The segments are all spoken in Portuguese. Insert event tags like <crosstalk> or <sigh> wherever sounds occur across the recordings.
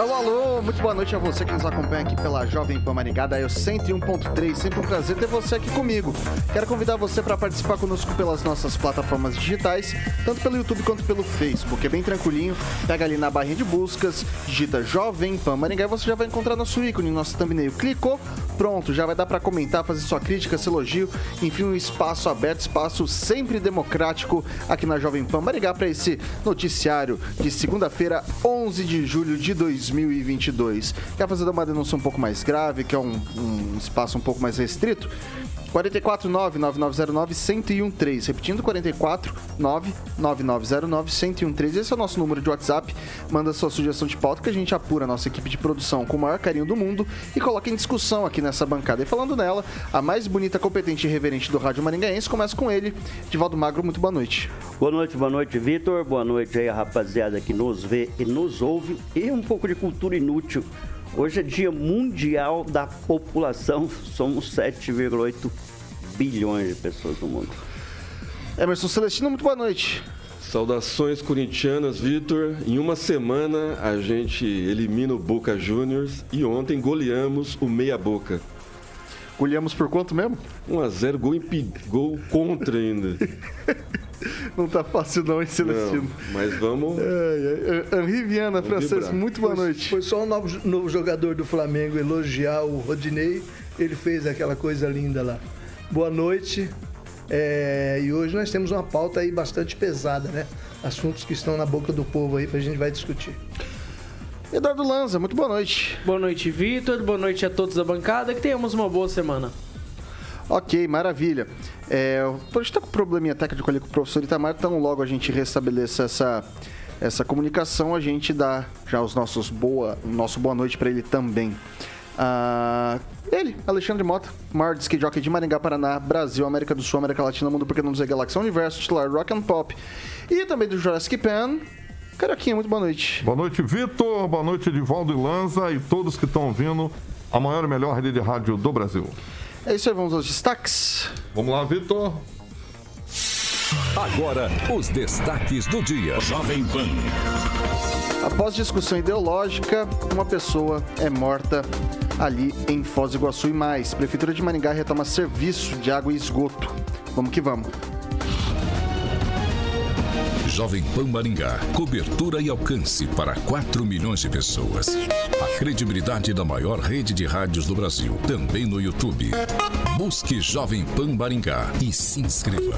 Alô, alô, muito boa noite a você que nos acompanha aqui pela Jovem Pan Maringá, Eu 101.3. Sempre um prazer ter você aqui comigo. Quero convidar você para participar conosco pelas nossas plataformas digitais, tanto pelo YouTube quanto pelo Facebook. É bem tranquilinho, pega ali na barrinha de buscas, digita Jovem Pan Maringá e você já vai encontrar nosso ícone, nosso thumbnail. Clicou, pronto, já vai dar para comentar, fazer sua crítica, seu elogio, enfim, um espaço aberto, espaço sempre democrático aqui na Jovem Pan Maringá para esse noticiário de segunda-feira, 11 de julho de 2020. 2022. Quer fazer uma denúncia um pouco mais grave, que é um, um espaço um pouco mais restrito? 449-9909-1013. Repetindo, 449-9909-1013. Esse é o nosso número de WhatsApp. Manda sua sugestão de pauta que a gente apura a nossa equipe de produção com o maior carinho do mundo e coloca em discussão aqui nessa bancada. E falando nela, a mais bonita, competente e reverente do Rádio Maringaense começa com ele, Divaldo Magro. Muito boa noite. Boa noite, boa noite, Vitor. Boa noite aí a rapaziada que nos vê e nos ouve. E um pouco de cultura inútil Hoje é Dia Mundial da População, somos 7,8 bilhões de pessoas no mundo. Emerson Celestino, muito boa noite. Saudações corintianas, Vitor. Em uma semana a gente elimina o Boca Juniors e ontem goleamos o Meia Boca. Goleamos por quanto mesmo? 1x0, gol, gol contra ainda. <laughs> Não tá fácil não, hein, Celestino? Não, mas vamos... É, é. Henri Viana, francês, muito boa foi, noite. Foi só um novo, novo jogador do Flamengo elogiar o Rodinei, ele fez aquela coisa linda lá. Boa noite. É, e hoje nós temos uma pauta aí bastante pesada, né? Assuntos que estão na boca do povo aí pra gente vai discutir. Eduardo Lanza, muito boa noite. Boa noite, Vitor. Boa noite a todos da bancada. Que tenhamos uma boa semana. Ok, maravilha. É, a gente tá com um probleminha técnico ali com o professor Itamar, então logo a gente restabeleça essa, essa comunicação, a gente dá já os nossos boa, nosso boa noite para ele também. Ah, ele, Alexandre Mota, maior disc jockey de Maringá, Paraná, Brasil, América do Sul, América Latina, Mundo Porque Não Dizer Galáxia Universo, titular Rock and Pop e também do Jurassic Pan. Caraquinha, muito boa noite. Boa noite, Vitor. Boa noite, Edivaldo e Lanza e todos que estão ouvindo a maior e melhor rede de rádio do Brasil. É isso aí, vamos aos destaques. Vamos lá, Vitor. Agora, os destaques do dia. Jovem Pan. Após discussão ideológica, uma pessoa é morta ali em Foz do Iguaçu e mais. Prefeitura de Maringá retoma serviço de água e esgoto. Vamos que vamos. Jovem Pan Maringá. Cobertura e alcance para 4 milhões de pessoas. A credibilidade da maior rede de rádios do Brasil. Também no YouTube. Busque Jovem Pan Maringá e se inscreva.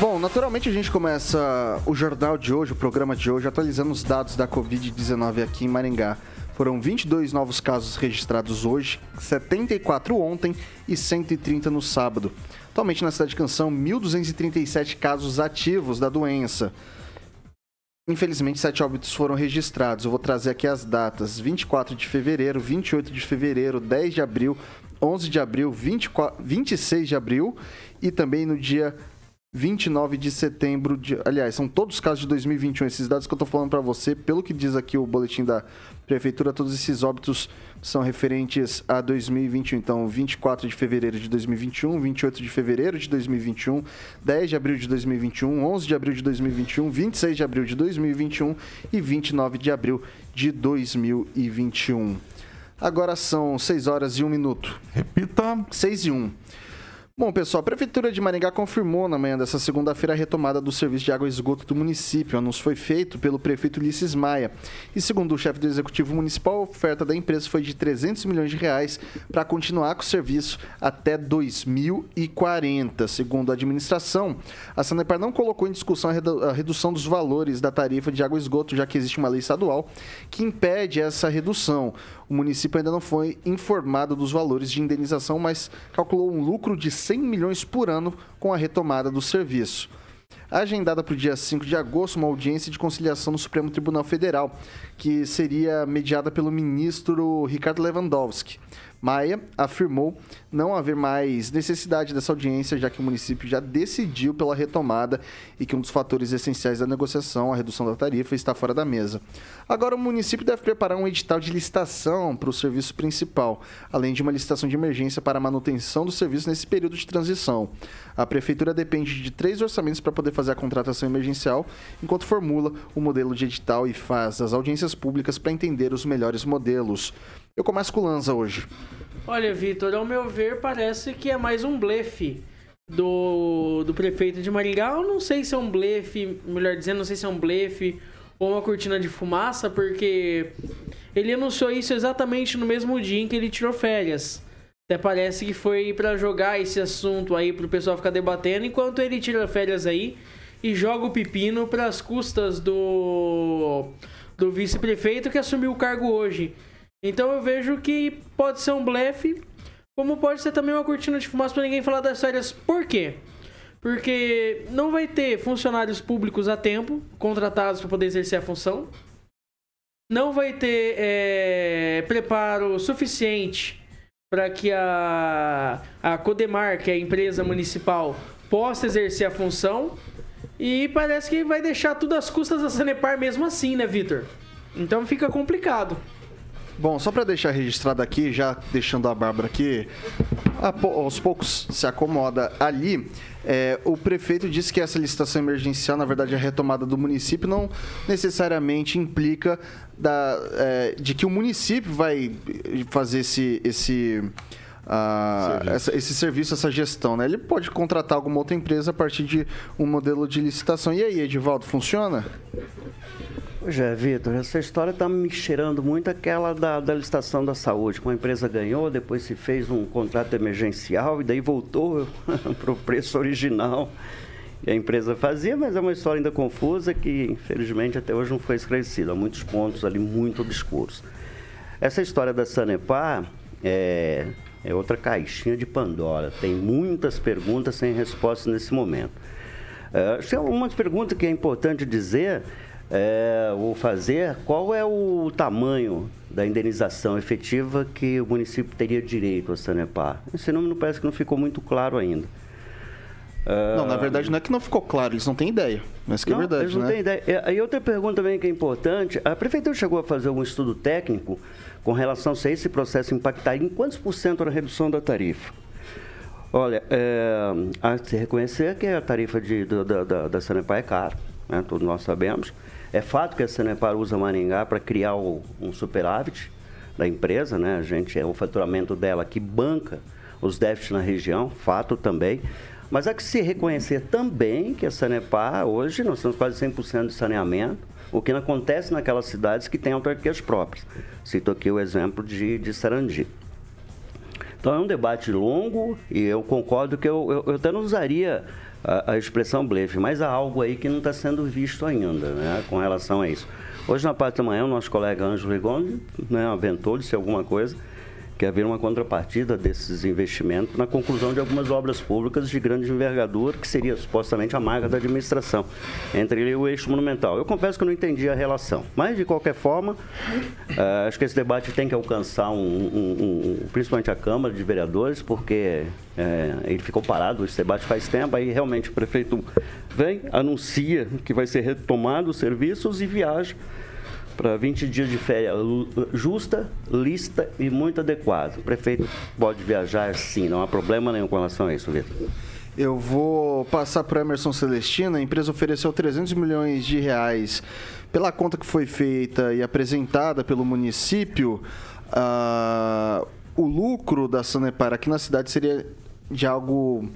Bom, naturalmente a gente começa o jornal de hoje, o programa de hoje, atualizando os dados da Covid-19 aqui em Maringá. Foram 22 novos casos registrados hoje, 74 ontem e 130 no sábado. Atualmente na cidade de Canção, 1.237 casos ativos da doença. Infelizmente, sete óbitos foram registrados. Eu vou trazer aqui as datas: 24 de fevereiro, 28 de fevereiro, 10 de abril, 11 de abril, 24, 26 de abril e também no dia 29 de setembro de. Aliás, são todos os casos de 2021. Esses dados que eu estou falando para você, pelo que diz aqui o boletim da Prefeitura, todos esses óbitos são referentes a 2021. Então, 24 de fevereiro de 2021, 28 de fevereiro de 2021, 10 de abril de 2021, 11 de abril de 2021, 26 de abril de 2021 e 29 de abril de 2021. Agora são 6 horas e 1 minuto. Repita. 6 e 1. Bom, pessoal, a Prefeitura de Maringá confirmou na manhã dessa segunda-feira a retomada do serviço de água e esgoto do município. O anúncio foi feito pelo prefeito Ulisses Maia. E segundo o chefe do Executivo Municipal, a oferta da empresa foi de 300 milhões de reais para continuar com o serviço até 2040. Segundo a administração, a Sanepar não colocou em discussão a redução dos valores da tarifa de água e esgoto, já que existe uma lei estadual que impede essa redução. O município ainda não foi informado dos valores de indenização, mas calculou um lucro de 100 milhões por ano com a retomada do serviço. Agendada para o dia 5 de agosto, uma audiência de conciliação no Supremo Tribunal Federal, que seria mediada pelo ministro Ricardo Lewandowski. Maia afirmou não haver mais necessidade dessa audiência, já que o município já decidiu pela retomada e que um dos fatores essenciais da negociação, a redução da tarifa, está fora da mesa. Agora, o município deve preparar um edital de licitação para o serviço principal, além de uma licitação de emergência para a manutenção do serviço nesse período de transição. A prefeitura depende de três orçamentos para poder fazer a contratação emergencial, enquanto formula o modelo de edital e faz as audiências públicas para entender os melhores modelos. Eu começo com o Lanza hoje. Olha, Vitor, ao meu ver, parece que é mais um blefe do, do prefeito de Maringá. Eu não sei se é um blefe, melhor dizendo, não sei se é um blefe ou uma cortina de fumaça, porque ele anunciou isso exatamente no mesmo dia em que ele tirou férias. Até parece que foi para jogar esse assunto aí pro pessoal ficar debatendo enquanto ele tira férias aí e joga o pepino para as custas do do vice-prefeito que assumiu o cargo hoje. Então eu vejo que pode ser um blefe, como pode ser também uma cortina de fumaça para ninguém falar das férias. Por quê? Porque não vai ter funcionários públicos a tempo contratados para poder exercer a função. Não vai ter é, preparo suficiente para que a, a Codemar, que é a empresa municipal, possa exercer a função. E parece que vai deixar tudo às custas da Sanepar mesmo assim, né, Vitor? Então fica complicado. Bom, só para deixar registrado aqui, já deixando a Bárbara aqui, aos poucos se acomoda ali. É, o prefeito disse que essa licitação emergencial, na verdade, a retomada do município não necessariamente implica da, é, de que o município vai fazer esse, esse, uh, serviço. Essa, esse serviço, essa gestão. Né? Ele pode contratar alguma outra empresa a partir de um modelo de licitação. E aí, Edivaldo, funciona? Pois é, Vitor, essa história está me cheirando muito aquela da, da licitação da saúde, que uma empresa ganhou, depois se fez um contrato emergencial e daí voltou <laughs> para o preço original que a empresa fazia, mas é uma história ainda confusa que, infelizmente, até hoje não foi esclarecida. Há muitos pontos ali muito obscuros. Essa história da Sanepar é, é outra caixinha de Pandora. Tem muitas perguntas sem resposta nesse momento. É, uma pergunta que é importante dizer é, ou fazer, qual é o tamanho da indenização efetiva que o município teria direito a Sanepar? Esse número parece que não ficou muito claro ainda. Não, na verdade não é que não ficou claro, eles não têm ideia. Mas que é não, é verdade, eles não né? têm ideia. E outra pergunta também que é importante, a prefeitura chegou a fazer algum estudo técnico com relação a se esse processo impactaria em quantos por cento na redução da tarifa? Olha, é, a se reconhecer que a tarifa de, da, da, da Sanepar é cara, né? todos nós sabemos. É fato que a Sanepar usa Maringá para criar o, um superávit da empresa, né? A gente é o faturamento dela que banca os déficits na região, fato também. Mas há que se reconhecer também que a Sanepar, hoje, nós temos quase 100% de saneamento, o que não acontece naquelas cidades que têm autarquias próprias. Cito aqui o exemplo de, de Sarandi. Então é um debate longo e eu concordo que eu, eu, eu até não usaria a, a expressão blefe, mas há algo aí que não está sendo visto ainda, né, com relação a isso. Hoje, na parte da manhã, o nosso colega Ângelo Rigon né, aventou-se alguma coisa que haver uma contrapartida desses investimentos na conclusão de algumas obras públicas de grande envergadura, que seria supostamente a marca da administração, entre ele e o eixo monumental. Eu confesso que não entendi a relação, mas de qualquer forma, uh, acho que esse debate tem que alcançar um, um, um, principalmente a Câmara de Vereadores, porque é, ele ficou parado, esse debate faz tempo, aí realmente o prefeito vem, anuncia que vai ser retomado os serviços e viaja para 20 dias de férias justa, lista e muito adequada. O prefeito pode viajar sim, não há problema nenhum com relação a isso, Vitor. Eu vou passar para Emerson Celestino. A empresa ofereceu 300 milhões de reais pela conta que foi feita e apresentada pelo município. Uh, o lucro da Sanepar aqui na cidade seria de algo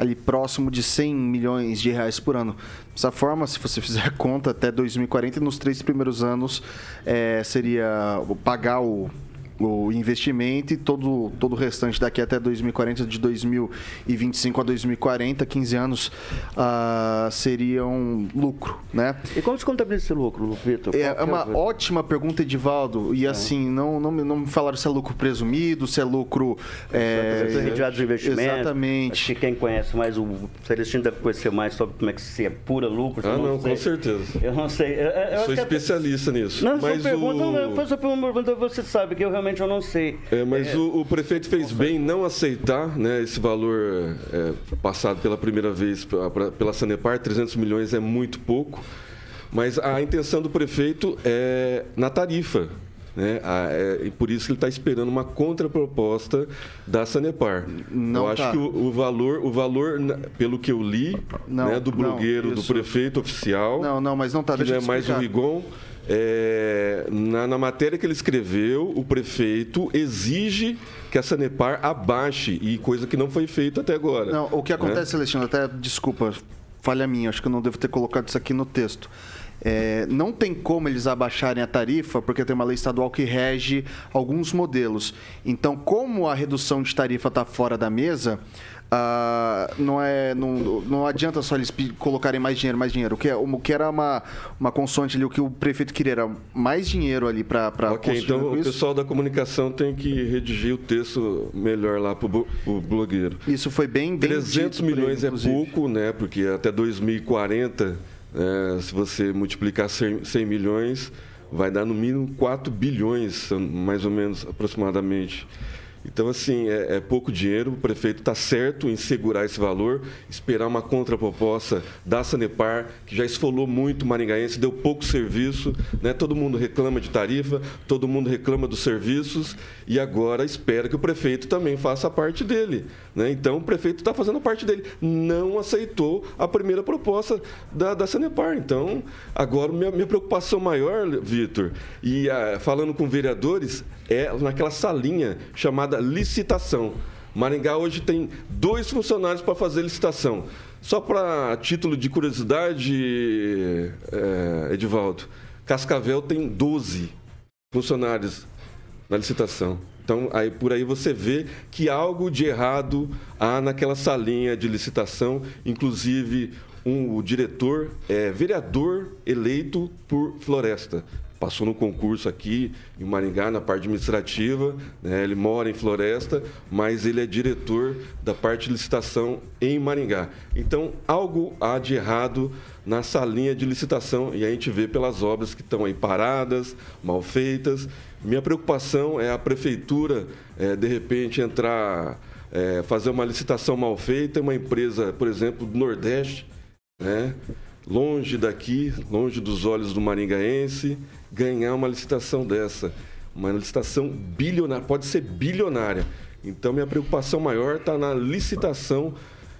ali próximo de 100 milhões de reais por ano. Dessa forma, se você <laughs> fizer a conta até 2040, nos três primeiros anos é, seria pagar o o investimento e todo, todo o restante daqui até 2040, de 2025 a 2040, 15 anos, uh, seriam lucro, né? E como se contabiliza esse lucro, Vitor? É, é uma ótima pergunta, Edivaldo. E é. assim, não, não, não me falaram se é lucro presumido, se é lucro... É, de investimentos. Exatamente. Acho que quem conhece mais o Celestino deve conhecer mais sobre como é que se apura lucro. Ah, não, com certeza. Eu não sei. Eu, eu Sou especialista nisso. Não, mas só pergunta, o... não, faz a pergunta, você sabe que eu realmente realmente eu não sei. É, mas é, o, o, prefeito fez bem não aceitar né, esse valor é, passado pela primeira vez pela Sanepar, 300 milhões é muito pouco, mas a intenção do prefeito é na tarifa. Né? É, e por isso que ele está esperando uma contraproposta da Sanepar. Não eu acho tá. que o, o, valor, o valor, pelo que eu li, não, né, do blogueiro, não, do prefeito oficial. Não, não, mas não está. Que não é mais o Rigon é, na, na, matéria que ele escreveu, o prefeito exige que a Sanepar abaixe, e coisa que não foi feita até agora. Não, o que acontece, né? Alexandre, até desculpa, falha minha, acho que eu não devo ter colocado isso aqui no texto. É, não tem como eles abaixarem a tarifa, porque tem uma lei estadual que rege alguns modelos. Então, como a redução de tarifa está fora da mesa, Uh, não, é, não, não adianta só eles colocarem mais dinheiro, mais dinheiro. O que, é, o que era uma, uma consoante ali, o que o prefeito queria era mais dinheiro ali para Ok, então o isso. pessoal da comunicação tem que redigir o texto melhor lá para o blogueiro. Isso foi bem, bem 300 milhões ele, é pouco, né? Porque até 2040, é, se você multiplicar 100, 100 milhões, vai dar no mínimo 4 bilhões, mais ou menos, aproximadamente. Então, assim, é, é, pouco dinheiro, o prefeito está certo em segurar esse valor, esperar uma contraproposta da Sanepar, que já esfolou muito o maringaense, deu pouco serviço, né? todo mundo reclama de tarifa, todo mundo reclama dos serviços, e agora espera que o prefeito também faça a parte dele. Né? Então, o prefeito está fazendo a parte dele. Não aceitou a primeira proposta da, da Sanepar. Então, agora, minha, minha preocupação maior, Vitor, e ah, falando com vereadores, é naquela salinha chamada licitação. Maringá hoje tem dois funcionários para fazer licitação. Só para título de curiosidade, é, Edivaldo, Cascavel tem 12 funcionários na licitação. Então, aí, por aí você vê que algo de errado há naquela salinha de licitação, inclusive um, o diretor é vereador eleito por Floresta passou no concurso aqui em Maringá, na parte administrativa. Né? Ele mora em Floresta, mas ele é diretor da parte de licitação em Maringá. Então, algo há de errado na salinha de licitação e a gente vê pelas obras que estão aí paradas, mal feitas. Minha preocupação é a prefeitura, é, de repente, entrar, é, fazer uma licitação mal feita, uma empresa, por exemplo, do Nordeste, né? longe daqui, longe dos olhos do maringaense, ganhar uma licitação dessa. Uma licitação bilionária, pode ser bilionária. Então, minha preocupação maior está na licitação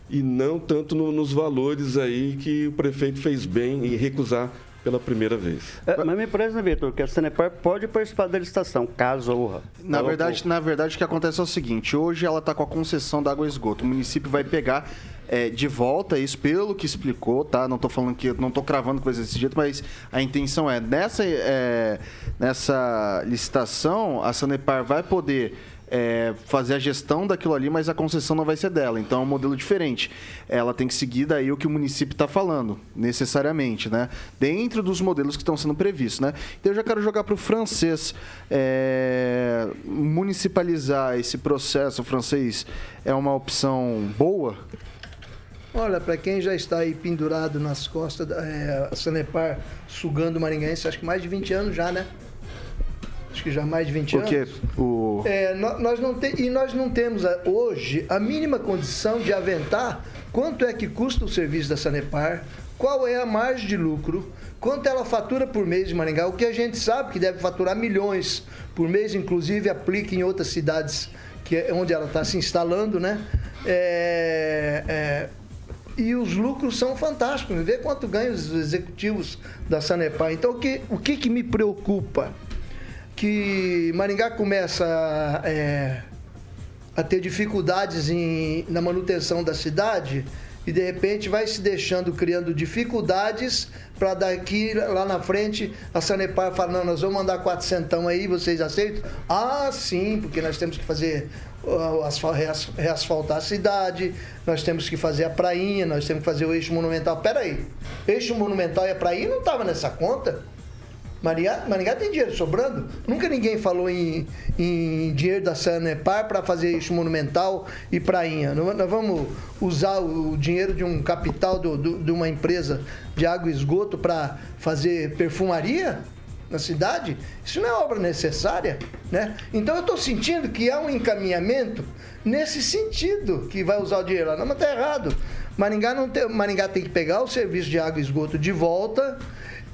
e não tanto no, nos valores aí que o prefeito fez bem em recusar pela primeira vez. É, mas me parece, né, Vitor, que a Sanepar pode participar da licitação, caso ocorra. Na verdade, na verdade, o que acontece é o seguinte: hoje ela está com a concessão da água e esgoto. O município vai pegar é, de volta isso pelo que explicou, tá? Não estou falando que não estou cravando coisa desse jeito, mas a intenção é nessa é, nessa licitação a Sanepar vai poder é, fazer a gestão daquilo ali, mas a concessão não vai ser dela. Então é um modelo diferente. Ela tem que seguir daí o que o município está falando, necessariamente, né? Dentro dos modelos que estão sendo previstos, né? Então eu já quero jogar para o francês. É, municipalizar esse processo francês é uma opção boa? Olha, para quem já está aí pendurado nas costas da é, Sanepar, sugando o Maringaense, acho que mais de 20 anos já, né? Acho que já mais de 20 Porque anos. o... É, nós não te, e nós não temos hoje a mínima condição de aventar quanto é que custa o serviço da Sanepar, qual é a margem de lucro, quanto ela fatura por mês de Maringá, o que a gente sabe que deve faturar milhões por mês, inclusive aplica em outras cidades que é onde ela está se instalando, né? É, é, e os lucros são fantásticos. Vê quanto ganham os executivos da Sanepar. Então, o que, o que, que me preocupa? Que Maringá começa é, a ter dificuldades em, na manutenção da cidade e de repente vai se deixando, criando dificuldades para daqui lá na frente a Sanepar falar, não, nós vamos mandar 400 aí, vocês aceitam? Ah, sim, porque nós temos que fazer reasfaltar a cidade, nós temos que fazer a prainha, nós temos que fazer o eixo monumental. Peraí, eixo monumental e a prainha não estava nessa conta? Maringá, Maringá tem dinheiro sobrando. Nunca ninguém falou em, em dinheiro da Sanepar para fazer eixo monumental e prainha. Nós vamos usar o dinheiro de um capital do, do, de uma empresa de água e esgoto para fazer perfumaria? na cidade, isso não é obra necessária, né? Então eu estou sentindo que há um encaminhamento nesse sentido que vai usar o dinheiro lá. Não, mas está errado. Maringá, não tem, Maringá tem que pegar o serviço de água e esgoto de volta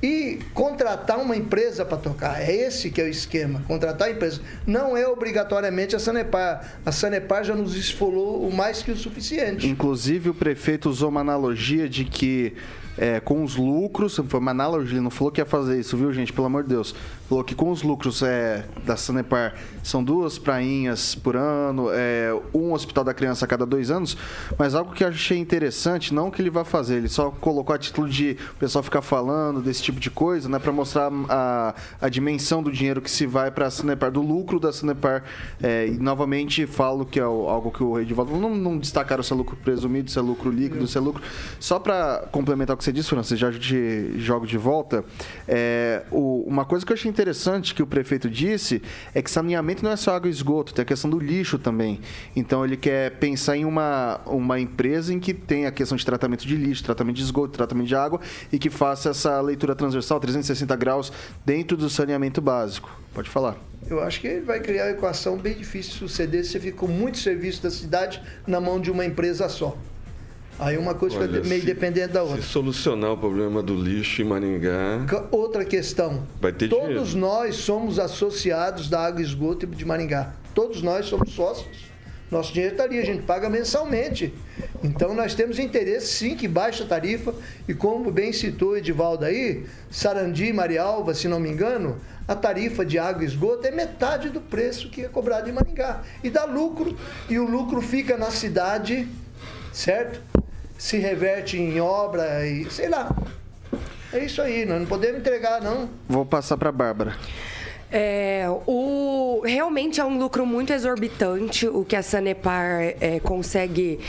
e contratar uma empresa para tocar. É esse que é o esquema, contratar a empresa. Não é obrigatoriamente a Sanepar. A Sanepar já nos esfolou o mais que o suficiente. Inclusive o prefeito usou uma analogia de que é, com os lucros, foi uma analogia, ele não falou que ia fazer isso, viu, gente? Pelo amor de Deus. Falou que com os lucros é, da Sanepar são duas prainhas por ano, é, um hospital da criança a cada dois anos, mas algo que eu achei interessante, não que ele vai fazer, ele só colocou a título de o pessoal ficar falando desse tipo de coisa, né, para mostrar a, a dimensão do dinheiro que se vai para a Sanepar, do lucro da Sanepar. É, e novamente falo que é algo que o Edivaldo não, não destacaram se é lucro presumido, se é lucro líquido, se é lucro. Só para complementar o que você disse, Francis, já te jogo de volta. É, o, uma coisa que eu achei interessante que o prefeito disse é que saneamento não é só água e esgoto, tem a questão do lixo também. Então ele quer pensar em uma, uma empresa em que tem a questão de tratamento de lixo, tratamento de esgoto, tratamento de água e que faça essa leitura transversal, 360 graus, dentro do saneamento básico. Pode falar. Eu acho que ele vai criar uma equação bem difícil de suceder se com muito serviço da cidade na mão de uma empresa só. Aí uma coisa Olha, fica meio se, dependente da outra. Se solucionar o problema do lixo em Maringá. Outra questão. Vai ter Todos dinheiro. nós somos associados da Água e Esgoto de Maringá. Todos nós somos sócios. Nosso dinheiro está ali, a gente paga mensalmente. Então nós temos interesse sim que baixe a tarifa. E como bem citou o Edivaldo aí, Sarandi e Marialva, se não me engano, a tarifa de água e esgoto é metade do preço que é cobrado em Maringá. E dá lucro, e o lucro fica na cidade, certo? Se reverte em obra e sei lá. É isso aí, nós não podemos entregar, não. Vou passar para a Bárbara. É, o, realmente é um lucro muito exorbitante o que a Sanepar é, consegue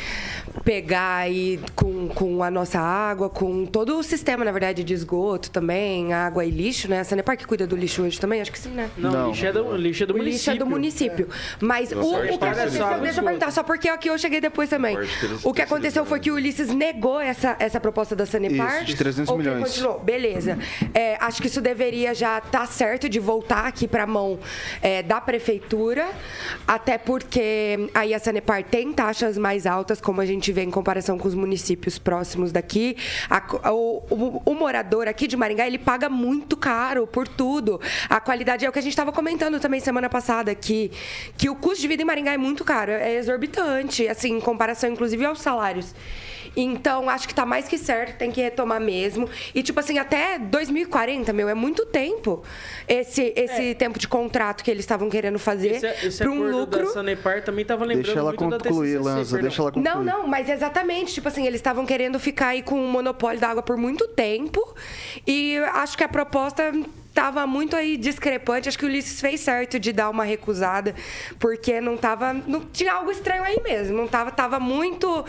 pegar aí com, com a nossa água, com todo o sistema, na verdade, de esgoto também, água e lixo, né? A Sanepar que cuida do lixo hoje também? Acho que sim, né? Não, Não. Lixo, é do, lixo é do o município. lixo é do município. É. Mas o, o, que aconteceu, deixa eu perguntar, só porque aqui eu cheguei depois também. O que aconteceu foi que o Ulisses negou essa, essa proposta da Sanepar. Isso, de 300 milhões. Continuou. Beleza. É, acho que isso deveria já estar tá certo de voltar aqui para a mão é, da prefeitura, até porque aí a Sanepar tem taxas mais altas, como a gente vê em comparação com os municípios próximos daqui. A, o, o, o, morador aqui de Maringá, ele paga muito caro por tudo. A qualidade é o que a gente estava comentando também semana passada, que, que o custo de vida em Maringá é muito caro, é exorbitante, assim, em comparação, inclusive, aos salários. Então, acho que tá mais que certo, tem que retomar mesmo. E, tipo assim, até 2040, meu, é muito tempo esse, esse é. tempo de contrato que eles estavam querendo fazer esse, esse para um lucro. Da Sanepar também tava lembrando deixa ela muito concluir, da Lanza, deixa ela concluir. Não, não, mas exatamente, tipo assim, eles estavam querendo ficar aí com o monopólio da água por muito tempo. E acho que a proposta estava muito aí discrepante. Acho que o Ulisses fez certo de dar uma recusada, porque não tava. Não, tinha algo estranho aí mesmo. Não tava, tava muito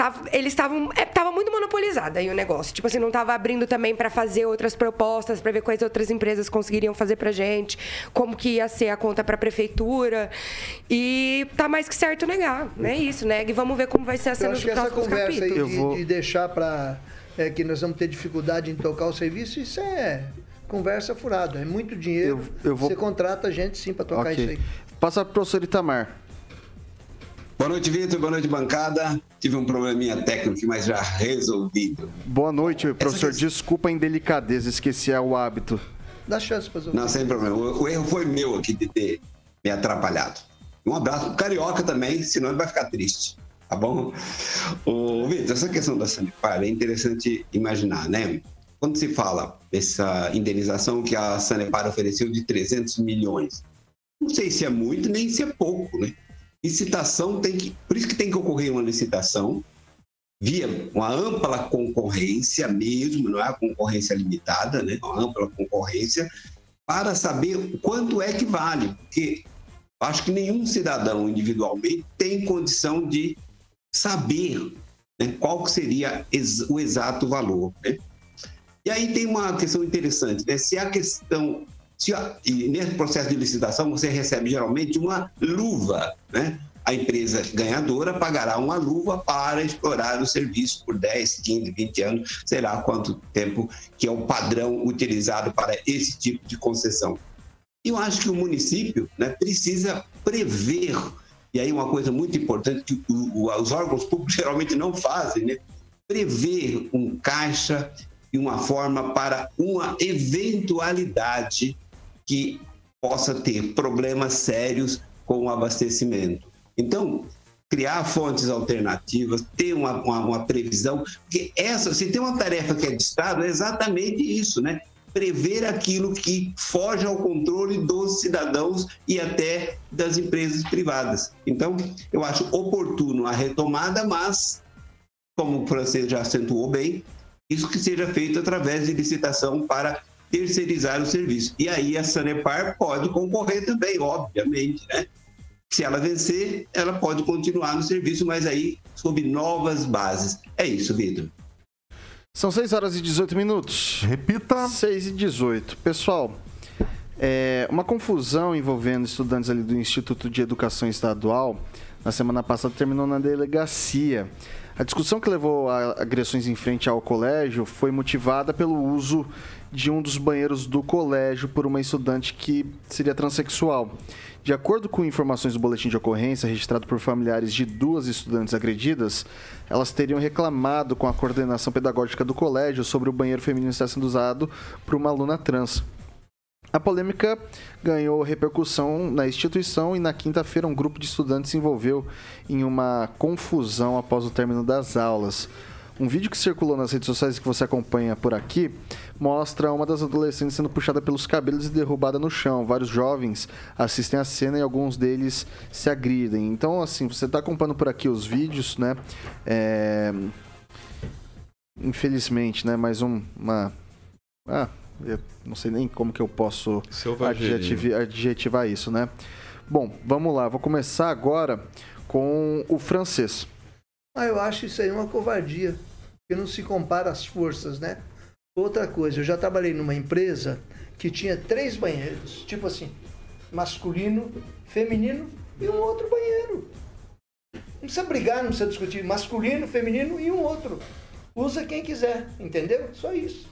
tava, eles estavam. É, tava muito monopolizado aí o negócio. Tipo assim, não tava abrindo também para fazer outras propostas, para ver quais outras empresas conseguiriam fazer pra gente, como que ia ser a conta pra prefeitura. E tá mais que certo negar. É isso, nega. E vamos ver como vai ser a cena dos próximos essa conversa capítulos. Aí de, vou... de deixar para é, que nós vamos ter dificuldade em tocar o serviço, isso é conversa furada. É muito dinheiro. Eu, eu vou... Você contrata a gente sim para tocar okay. isso aí. Passa pro professor Itamar. Boa noite, Vitor. Boa noite, bancada. Tive um probleminha técnico, mas já resolvido. Boa noite, professor. Desculpa a indelicadeza, esqueci o hábito. Dá chance para Não, sem problema. O, o, erro foi meu aqui de ter me atrapalhado. Um abraço pro Carioca também, senão ele vai ficar triste. Tá bom? O Vitor, essa questão da Sanepar é interessante imaginar, né? Quando se fala essa indenização que a Sanepar ofereceu de 300 milhões, não sei se é muito nem se é pouco, né? Licitação tem que. Por isso que tem que ocorrer uma licitação via uma ampla concorrência mesmo, não é a concorrência limitada, né? Uma ampla concorrência, para saber quanto é que vale, porque acho que nenhum cidadão individualmente tem condição de saber né, qual seria o exato valor. Né? E aí tem uma questão interessante, né? Se a questão se, nesse processo de licitação, você recebe geralmente uma luva, né? A empresa ganhadora pagará uma luva para explorar o serviço por 10, 15, 20 anos, sei lá quanto tempo que é o padrão utilizado para esse tipo de concessão. Eu acho que o município né, precisa prever, e aí uma coisa muito importante que os órgãos públicos geralmente não fazem, né? prever um caixa e uma forma para uma eventualidade que possa ter problemas sérios com o abastecimento. Então, criar fontes alternativas, ter uma, uma, uma, previsão, porque essa, se tem uma tarefa que é de Estado, é exatamente isso, né? Prever aquilo que foge ao controle dos cidadãos e até das empresas privadas. Então, eu acho oportuno a retomada, mas, como o francês já acentuou bem, isso que seja feito através de licitação para terceirizar o serviço. E aí a Sanepar pode concorrer também, obviamente, né? Se ela vencer, ela pode continuar no serviço, mas aí sob novas bases. É isso, Vitor. São 6 horas e 18 minutos. Repita. 6 e 18. Pessoal, é, uma confusão envolvendo estudantes ali do Instituto de Educação Estadual na semana passada terminou na delegacia. A discussão que levou a agressões em frente ao colégio foi motivada pelo uso de um dos banheiros do colégio por uma estudante que seria transexual. De acordo com informações do boletim de ocorrência registrado por familiares de duas estudantes agredidas, elas teriam reclamado com a coordenação pedagógica do colégio sobre o banheiro feminino estar sendo usado por uma aluna trans. A polêmica ganhou repercussão na instituição e na quinta-feira um grupo de estudantes se envolveu em uma confusão após o término das aulas. Um vídeo que circulou nas redes sociais que você acompanha por aqui mostra uma das adolescentes sendo puxada pelos cabelos e derrubada no chão. Vários jovens assistem a cena e alguns deles se agridem. Então, assim, você está acompanhando por aqui os vídeos, né? É... Infelizmente, né? Mais um, uma. Ah, eu não sei nem como que eu posso adjetivar, adjetivar isso, né? Bom, vamos lá. Vou começar agora com o francês. Ah, eu acho isso aí uma covardia. Porque não se compara as forças, né? Outra coisa, eu já trabalhei numa empresa que tinha três banheiros, tipo assim, masculino, feminino e um outro banheiro. Não precisa brigar, não precisa discutir. Masculino, feminino e um outro. Usa quem quiser, entendeu? Só isso.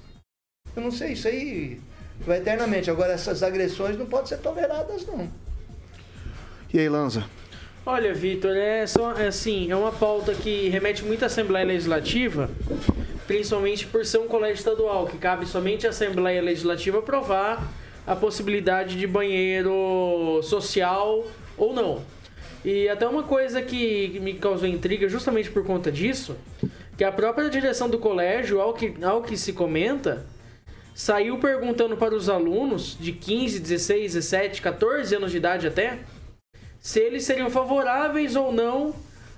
Eu não sei, isso aí vai eternamente. Agora, essas agressões não podem ser toleradas, não. E aí, Lanza? Olha, Vitor, é, só, é assim, é uma pauta que remete muito à Assembleia Legislativa, principalmente por ser um colégio estadual, que cabe somente à Assembleia Legislativa aprovar a possibilidade de banheiro social ou não. E até uma coisa que me causou intriga justamente por conta disso, que a própria direção do colégio, ao que, ao que se comenta, saiu perguntando para os alunos de 15, 16, 17, 14 anos de idade até, se eles seriam favoráveis ou não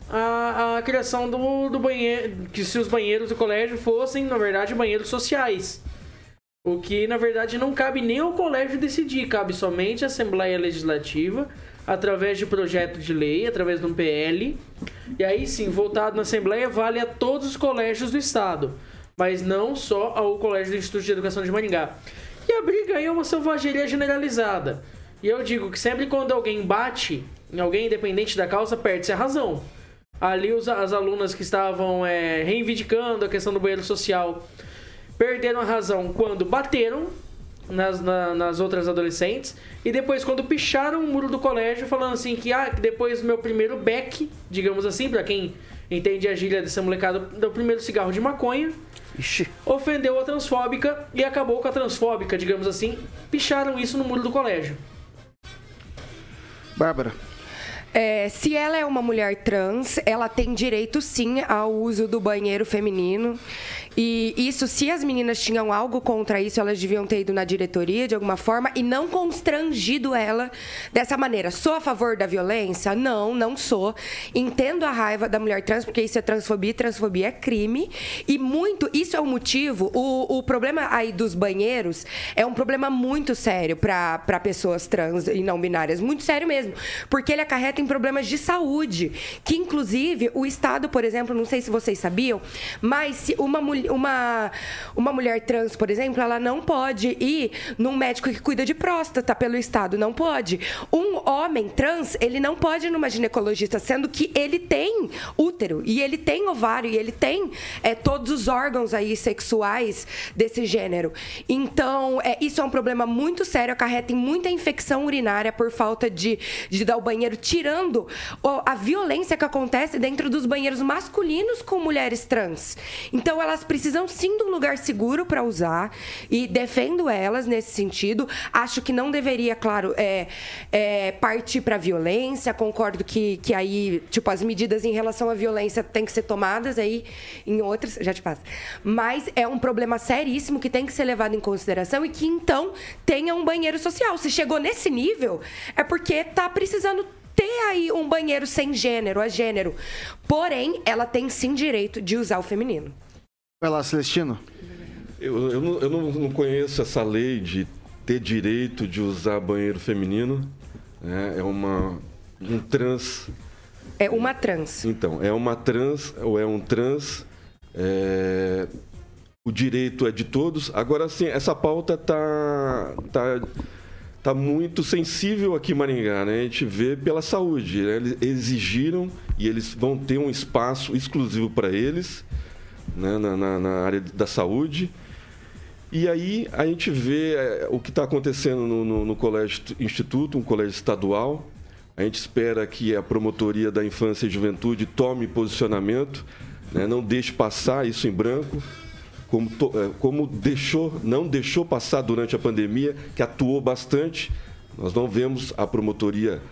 à, à criação do, do banheiro, que se os banheiros do colégio fossem, na verdade, banheiros sociais. O que, na verdade, não cabe nem ao colégio decidir, cabe somente à Assembleia Legislativa, através de projeto de lei, através de um PL. E aí sim, voltado na Assembleia, vale a todos os colégios do Estado mas não só ao Colégio do Instituto de Educação de Maringá. E a briga aí é uma selvageria generalizada. E eu digo que sempre quando alguém bate em alguém, independente da causa, perde-se a razão. Ali os, as alunas que estavam é, reivindicando a questão do banheiro social perderam a razão quando bateram nas, na, nas outras adolescentes e depois quando picharam o muro do colégio falando assim que ah, depois do meu primeiro beck, digamos assim, para quem entende a gíria dessa molecada, do primeiro cigarro de maconha, Ixi. ofendeu a transfóbica e acabou com a transfóbica, digamos assim. Picharam isso no muro do colégio. Bárbara. É, se ela é uma mulher trans, ela tem direito sim ao uso do banheiro feminino E isso, se as meninas tinham algo contra isso, elas deviam ter ido na diretoria de alguma forma e não constrangido ela dessa maneira. Sou a favor da violência? Não, não sou. Entendo a raiva da mulher trans, porque isso é transfobia, transfobia é crime. E muito, isso é o motivo. O, o problema aí dos banheiros é um problema muito sério para pessoas trans e não binárias. Muito sério mesmo. Porque ele acarreta em problemas de saúde. Que, inclusive, o Estado, por exemplo, não sei se vocês sabiam, mas se uma, uma, uma mulher trans, por exemplo, ela não pode ir num médico que cuida de próstata pelo Estado. Não pode. Um homem trans, ele não pode ir numa ginecologista, sendo que ele tem útero e ele tem ovário e ele tem é, todos os órgãos aí sexuais desse gênero. Então, é, isso é um problema muito sério, acarreta em muita infecção urinária por falta de, de dar o banheiro, tirando a violência que acontece dentro dos banheiros masculinos com mulheres trans. Então, elas precisam sim de um lugar seguro para usar e defendo elas nesse sentido. Acho que não deveria, claro, é, é partir para violência. Concordo que, que aí, tipo, as medidas em relação à violência têm que ser tomadas aí em outras. Já te passo. Mas é um problema seríssimo que tem que ser levado em consideração e que então tenha um banheiro social. Se chegou nesse nível, é porque tá precisando ter aí um banheiro sem gênero, a gênero. Porém, ela tem sim direito de usar o feminino. Vai lá, Celestino. Eu, eu, não, eu não conheço essa lei de ter direito de usar banheiro feminino. É, é uma um trans. É uma trans. Então, é uma trans ou é um trans. É, o direito é de todos. Agora, sim, essa pauta tá, tá, tá muito sensível aqui em Maringá, né? A gente vê pela saúde. Né? Eles exigiram e eles vão ter um espaço exclusivo para eles né? na, na, na, área da saúde. E aí a gente vê é, o que está acontecendo no, no, no Colégio Instituto, um colégio estadual. A gente espera que a promotoria da infância e juventude tome posicionamento, né? não deixe passar isso em branco como, é, como deixou, não deixou passar durante a pandemia, que atuou bastante. Nós não vemos a promotoria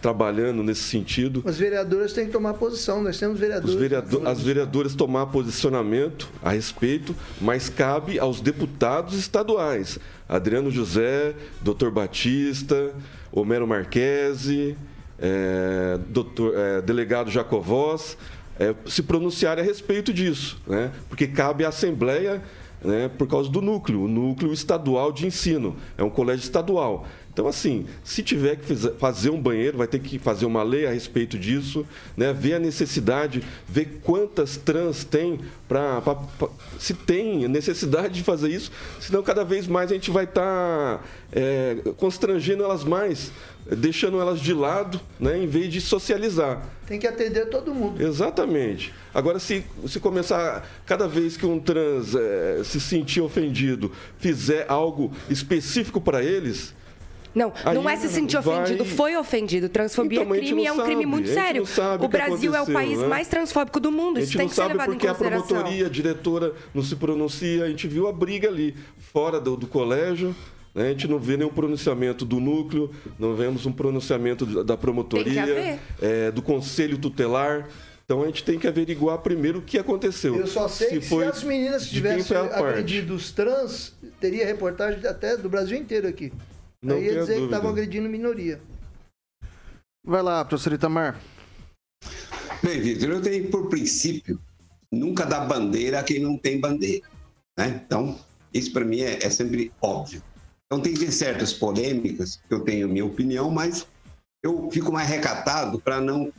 trabalhando nesse sentido. As vereadoras têm que tomar posição, nós temos vereadores. Vereador, as vereadoras tomar posicionamento a respeito, mas cabe aos deputados estaduais. Adriano José, doutor Batista, Homero Marquese, é, doutor, é, delegado Jacovós, é, se pronunciar a respeito disso, né? porque cabe à Assembleia né, por causa do núcleo, o núcleo estadual de ensino, é um colégio estadual. Então, assim, se tiver que fazer um banheiro, vai ter que fazer uma lei a respeito disso, né? ver a necessidade, ver quantas trans tem, pra, pra, pra se tem necessidade de fazer isso, senão cada vez mais a gente vai estar tá, é, constrangendo elas mais, deixando elas de lado, né? em vez de socializar. Tem que atender todo mundo. Exatamente. Agora, se, se começar, cada vez que um trans é, se sentir ofendido, fizer algo específico para eles, não, Aí não é se sentir vai... ofendido, foi ofendido. Transfobia então, é crime é um crime muito sério. O Brasil é o país né? mais transfóbico do mundo. Isso tem que ser levado em consideração. A promotoria, a diretora não se pronuncia. A gente viu a briga ali, fora do, do colégio. Né? A gente não vê nenhum pronunciamento do núcleo, não vemos um pronunciamento da promotoria, é, do conselho tutelar. Então a gente tem que averiguar primeiro o que aconteceu. Eu só sei se que foi, se as meninas tivessem agredido os trans, teria reportagem até do Brasil inteiro aqui. Não Aí ia dizer dúvida. que estavam agredindo minoria. Vai lá, professor Itamar. Bem, Vitor, eu tenho por princípio nunca dar bandeira a quem não tem bandeira. Né? Então, isso para mim é, é, sempre óbvio. Então, tem certas polêmicas, eu tenho minha opinião, mas eu fico mais recatado para não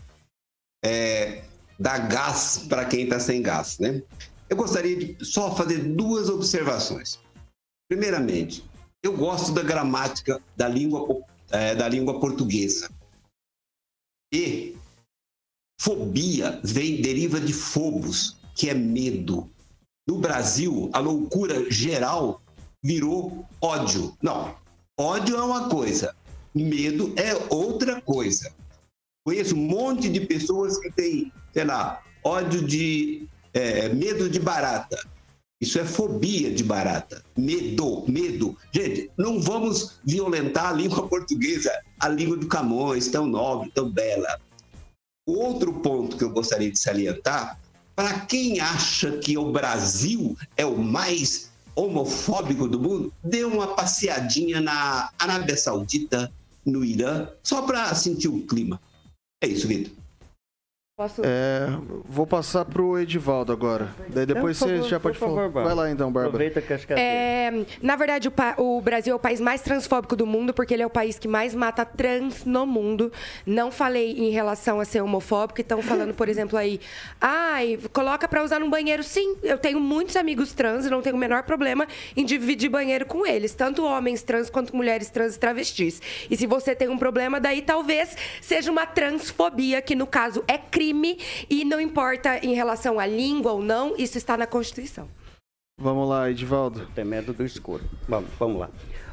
é, dar gás para quem está sem gás. Né? Eu gostaria de só fazer duas observações. Primeiramente, eu gosto da gramática da língua, é, da língua portuguesa. E fobia vem deriva de phobos, que é medo. No Brasil, a loucura geral virou ódio. Não, ódio é uma coisa, medo é outra coisa. Conheço um monte de pessoas que têm, sei lá, ódio de é, medo de barata. Isso é fobia de barata. Medo, medo. Gente, não vamos violentar a língua portuguesa, a língua do Camões, tão nobre, tão bela. Outro ponto que eu gostaria de salientar, Para quem acha que o Brasil é o mais homofóbico do mundo, dê uma passeadinha na Arábia Saudita, no Irã, só para sentir o clima. É isso, Vitor. Posso... É, vou passar pro Edivaldo agora. Daí depois Não, você favor, já pode falar. Favor, Vai lá então, Bárbara. Aproveita que acho que é, é Na verdade, o, o, Brasil é o país mais transfóbico do mundo, porque ele é o país que mais mata trans no mundo. Não falei em relação a ser homofóbico, estão falando, por exemplo, aí, ai, coloca para usar no banheiro. Sim, eu tenho muitos amigos trans e não tenho o menor problema em dividir banheiro com eles, tanto homens trans quanto mulheres trans e travestis. E se você tem um problema, daí talvez seja uma transfobia, que no caso é crime crime e não importa em relação à língua ou não, isso está na Constituição. Vamos lá, Edivaldo. Tem medo do escuro. Vamos, vamos lá.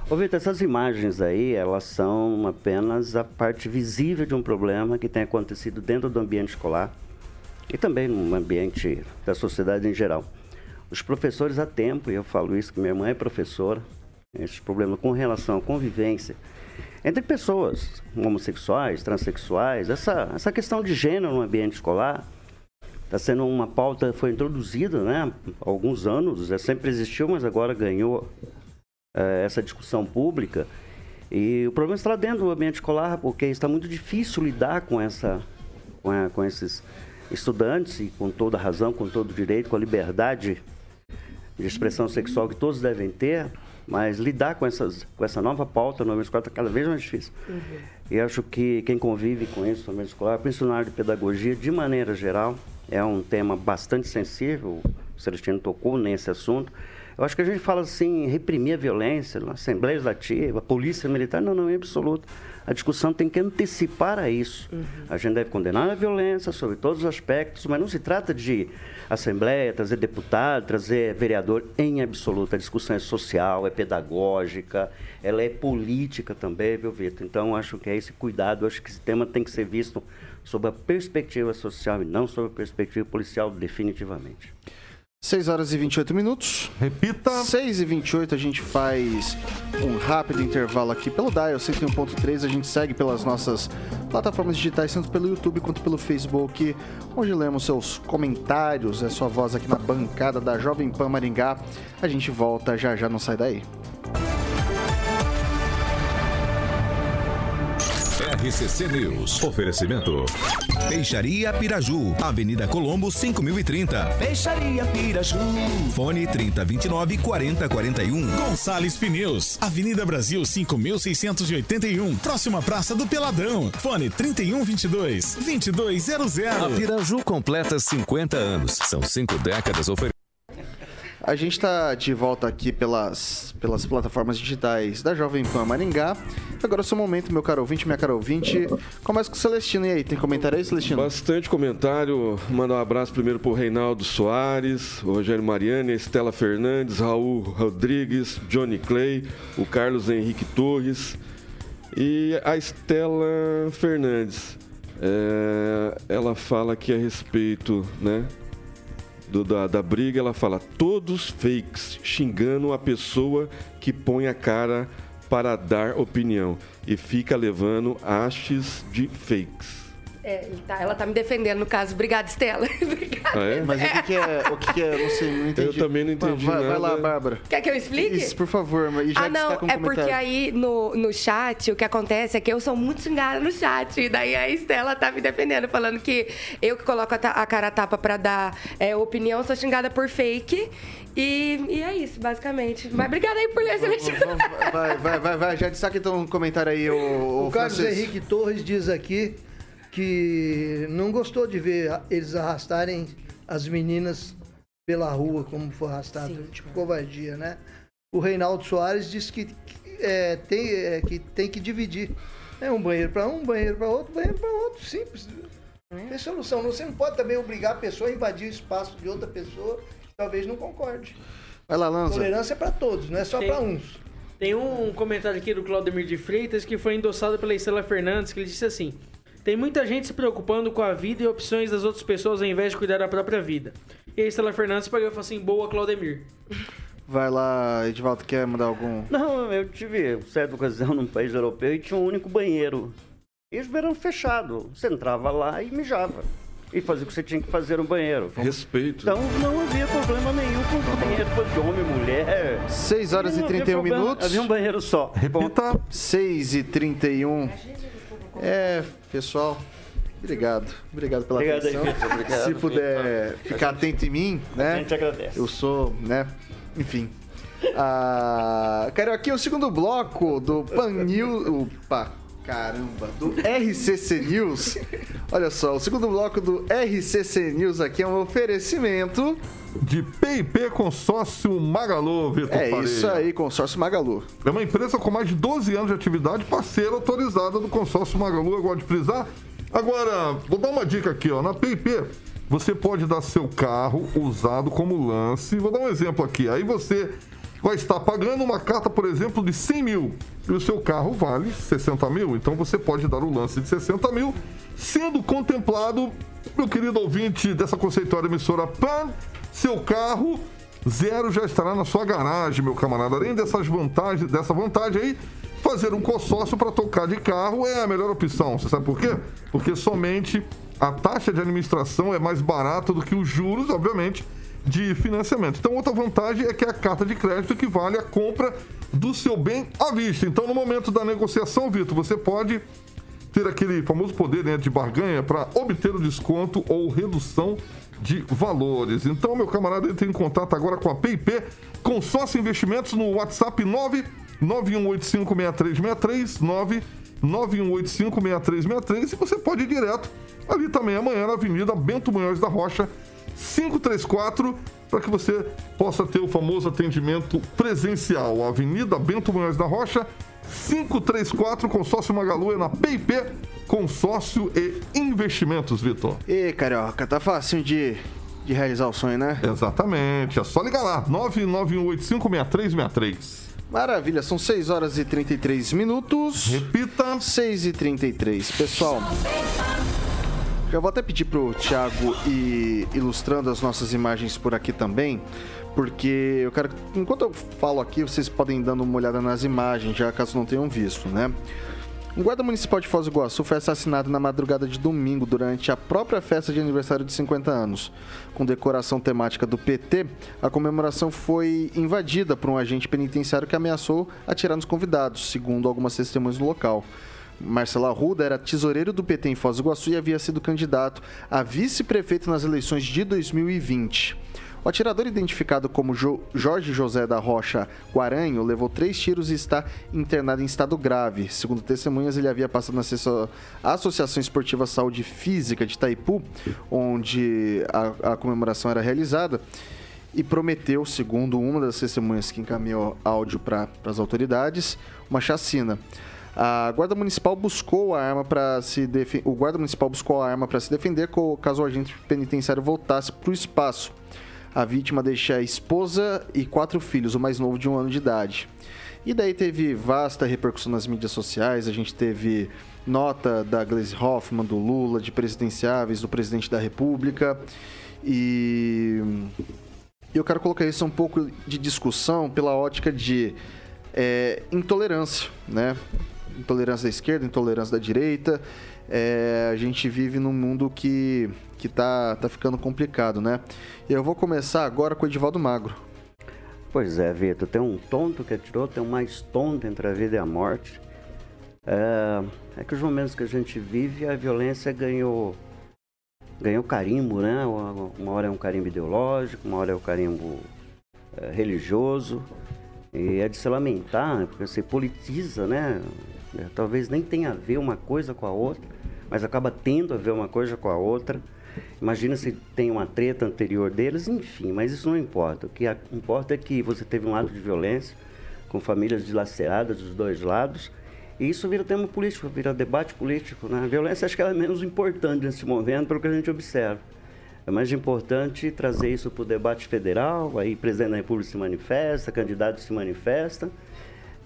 Ô, Vitor, essas imagens aí, elas são apenas a parte visível de um problema que tem acontecido dentro do ambiente escolar e também no ambiente da sociedade em geral. Os professores há tempo, e eu falo isso que minha mãe é professora, esse problema com relação à convivência entre pessoas homossexuais, transexuais, essa, essa questão de gênero no ambiente escolar está sendo uma pauta, foi introduzida né, há alguns anos, já sempre existiu, mas agora ganhou é, essa discussão pública. E o problema está dentro do ambiente escolar, porque está muito difícil lidar com, essa, com, a, com esses estudantes, e com toda razão, com todo direito, com a liberdade de expressão sexual que todos devem ter, mas lidar com, essas, com essa nova pauta no ambiente escolar está cada vez mais difícil. Uhum. E acho que quem convive com isso no ambiente escolar, área de pedagogia, de maneira geral, é um tema bastante sensível. O Celestino tocou nesse assunto. Eu acho que a gente fala assim, reprimir a violência, na Assembleia Legislativa, Polícia Militar, não, não, é absoluto. A discussão tem que antecipar a isso. Uhum. A gente deve condenar a violência sobre todos os aspectos, mas não se trata de Assembleia, trazer deputado, trazer vereador em absoluto. A discussão é social, é pedagógica, ela é política também, viu, Vitor? Então, acho que é esse cuidado, acho que esse tema tem que ser visto sob a perspectiva social e não sob a perspectiva policial, definitivamente. 6 horas e 28 minutos. Repita. 6 e 28 a gente faz um rápido intervalo aqui pelo Dial 101.3. A gente segue pelas nossas plataformas digitais, tanto pelo YouTube quanto pelo Facebook, onde lemos seus comentários, é sua voz aqui na bancada da Jovem Pan Maringá. A gente volta já já, não sai daí. RCC News. Oferecimento. Peixaria Piraju. Avenida Colombo, 5030. Peixaria Piraju. Fone 3029 4041. Gonçalves Pneus. Avenida Brasil, 5681. Próxima Praça do Peladão. Fone 3122 2200. A Piraju completa 50 anos. São cinco décadas oferecendo. A gente está de volta aqui pelas, pelas plataformas digitais da Jovem Pan Maringá. Agora é o seu momento, meu caro ouvinte, minha cara ouvinte. Começa com o Celestino. E aí, tem comentário aí, Celestino? Bastante comentário. Mandar um abraço primeiro para o Reinaldo Soares, o Rogério Mariani, a Estela Fernandes, Raul Rodrigues, Johnny Clay, o Carlos Henrique Torres e a Estela Fernandes. É, ela fala aqui a respeito, né? Do, da, da briga, ela fala todos fakes, xingando a pessoa que põe a cara para dar opinião e fica levando hastes de fakes. É, tá, ela tá me defendendo no caso. Obrigada, Estela. <laughs> Obrigada. Ah, é? Mas o que, que, é? O que, que é? Não sei, não entendi. Eu também não entendi. Vai, nada. vai lá, Bárbara. Quer que eu explique? Isso, por favor. E já ah, não, tá é porque aí no, no chat o que acontece é que eu sou muito xingada no chat. E daí a Estela tá me defendendo, falando que eu que coloco a, a cara a tapa pra dar é, opinião, sou xingada por fake. E, e, é isso, basicamente. Mas obrigada aí por ler, Celestino. Vai, vai, vai, vai. Já destaque então um comentário aí, o, o, o Carlos Henrique Torres diz aqui que não gostou de ver eles arrastarem as meninas pela rua, como foi arrastado, Sim. tipo covardia, né? O Reinaldo Soares disse que, que, é, tem, é, que tem que dividir. É um banheiro para um, banheiro para outro, banheiro para outro, simples. É. Tem solução. Você não pode também obrigar a pessoa a invadir o espaço de outra pessoa que talvez não concorde. Vai lá, Lanza. Tolerância é para todos, não é só para uns. Tem um comentário aqui do Claudemir de Freitas que foi endossado pela Estela Fernandes, que ele disse assim: tem muita gente se preocupando com a vida e opções das outras pessoas ao invés de cuidar da própria vida. E a Estela Fernandes pegou e falou assim: boa, Claudemir. Vai lá, Edvaldo, quer mandar algum? Não, eu tive certa ocasião num país europeu e tinha um único banheiro. E eles eram fechados. Você entrava lá e mijava. e fazer o que você tinha que fazer no banheiro. Respeito. Então não havia problema nenhum com o banheiro fosse homem, mulher. 6 horas e havia 31 problema, minutos. Havia um banheiro só. Repita. 6 e 31. É, pessoal, obrigado. Obrigado pela Obrigado atenção. Obrigado, Se puder ficar atento em mim, né? A gente agradece. Eu sou, né? Enfim. Ah, Carioquinha, o segundo bloco do Pan News. Opa, caramba, do RCC News. Olha só, o segundo bloco do RCC News aqui é um oferecimento. De PIP Consórcio Magalu, Vitor É Faria. isso aí, consórcio Magalu. É uma empresa com mais de 12 anos de atividade, parceira autorizada do consórcio Magalu, eu gosto de frisar. Agora, vou dar uma dica aqui, ó. Na PIP, você pode dar seu carro usado como lance. Vou dar um exemplo aqui. Aí você vai estar pagando uma carta, por exemplo, de 100 mil. E o seu carro vale 60 mil. Então você pode dar o lance de 60 mil, sendo contemplado, meu querido ouvinte dessa conceituada emissora PAN, seu carro Zero já estará na sua garagem, meu camarada. Além dessas vantagens, dessa vantagem aí, fazer um consórcio para tocar de carro é a melhor opção. Você sabe por quê? Porque somente a taxa de administração é mais barata do que os juros, obviamente, de financiamento. Então, outra vantagem é que é a carta de crédito equivale à compra do seu bem à vista. Então, no momento da negociação, Vitor, você pode ter aquele famoso poder né, de barganha para obter o desconto ou redução de valores. Então, meu camarada, entre em contato agora com a PIP Consórcio Investimentos no WhatsApp 991856363 991856363 e você pode ir direto ali também amanhã na Avenida Bento Munhoz da Rocha 534 para que você possa ter o famoso atendimento presencial. Avenida Bento Munhoz da Rocha 534 Consórcio Magalu é na PIP Consórcio e Investimentos, Vitor. E Carioca, tá fácil de, de realizar o sonho, né? Exatamente, é só ligar lá, 991856363. Maravilha, são 6 horas e 33 minutos. Repita. 6 e 33. Pessoal, já vou até pedir pro Thiago ir ilustrando as nossas imagens por aqui também, porque eu quero. Enquanto eu falo aqui, vocês podem dando uma olhada nas imagens, já caso não tenham visto, né? Um guarda municipal de Foz do Iguaçu foi assassinado na madrugada de domingo durante a própria festa de aniversário de 50 anos. Com decoração temática do PT, a comemoração foi invadida por um agente penitenciário que ameaçou atirar nos convidados, segundo algumas testemunhas do local. Marcelo Arruda era tesoureiro do PT em Foz do Iguaçu e havia sido candidato a vice-prefeito nas eleições de 2020. O atirador, identificado como jo Jorge José da Rocha Guaranho, levou três tiros e está internado em estado grave. Segundo testemunhas, ele havia passado na Associação Esportiva Saúde Física de Itaipu, onde a, a comemoração era realizada, e prometeu, segundo uma das testemunhas que encaminhou áudio para as autoridades, uma chacina. A guarda municipal buscou a arma para se o guarda municipal buscou a arma para se defender caso o agente penitenciário voltasse para o espaço. A vítima deixa a esposa e quatro filhos, o mais novo de um ano de idade. E daí teve vasta repercussão nas mídias sociais, a gente teve nota da Gleisi Hoffmann, do Lula, de presidenciáveis, do presidente da República. E eu quero colocar isso um pouco de discussão pela ótica de é, intolerância, né? Intolerância da esquerda, intolerância da direita. É, a gente vive num mundo que, que tá, tá ficando complicado, né? E eu vou começar agora com o Edivaldo Magro. Pois é, Vitor, tem um tonto que atirou, tem um mais tonto entre a vida e a morte. É, é que os momentos que a gente vive, a violência ganhou, ganhou carimbo, né? Uma, hora é um carimbo ideológico, uma hora é um carimbo é, religioso. E é de se lamentar, né? porque você politiza, né? É, Talvez nem tenha a ver uma coisa com a outra, mas acaba tendo a ver uma coisa com a outra. Imagina se tem uma treta anterior deles, enfim, mas isso não importa. O que importa é que você teve um ato de violência, com famílias dilaceradas dos dois lados, e isso vira tema político, vira debate político. Né? A violência acho que ela é menos importante nesse momento, pelo que a gente observa. É mais importante trazer isso para o debate federal, aí presidente da República se manifesta, candidato se manifesta,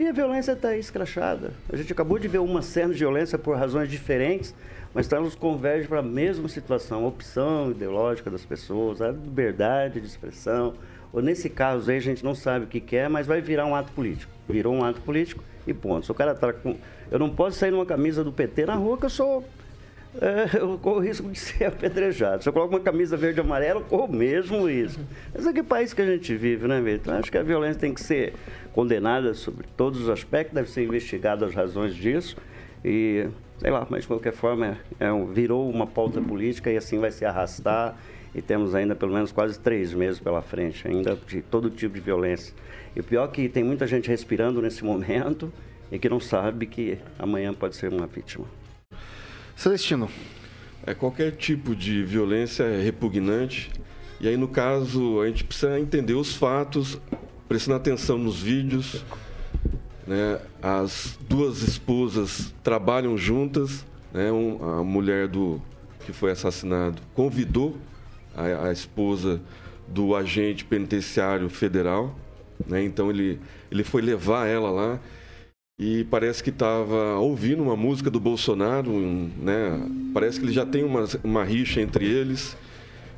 e a violência está escrachada. A gente acabou de ver uma cena de violência por razões diferentes, mas tá nos converge para a mesma situação, a opção ideológica das pessoas, a liberdade de expressão. Ou nesse caso aí a gente não sabe o que que é, mas vai virar um ato político. Virou um ato político e ponto. Se o cara tá com. Eu não posso sair numa camisa do PT na rua que eu sou eu corro o risco de ser <laughs> apedrejado. Se eu coloco uma camisa verde e amarela, eu corro mesmo isso. Mas é que país que a gente vive, né, Vitor? Então, acho que a violência tem que ser condenada sobre todos os aspectos, deve ser investigada as razões disso. E, sei lá, mas de qualquer forma, é, é um, virou uma pauta política e assim vai se arrastar. E temos ainda pelo menos quase três meses pela frente, ainda de todo tipo de violência. E o pior é que tem muita gente respirando nesse momento e que não sabe que amanhã pode ser uma vítima. Celestino. É, qualquer tipo de violência é repugnante. E aí, no caso, a gente precisa entender os fatos, prestando atenção nos vídeos. Né? As duas esposas trabalham juntas. Né? Um, a mulher do que foi assassinado convidou a, a esposa do agente penitenciário federal. Né? Então, ele, ele foi levar ela lá e parece que estava ouvindo uma música do Bolsonaro, né? Parece que ele já tem uma, uma rixa entre eles.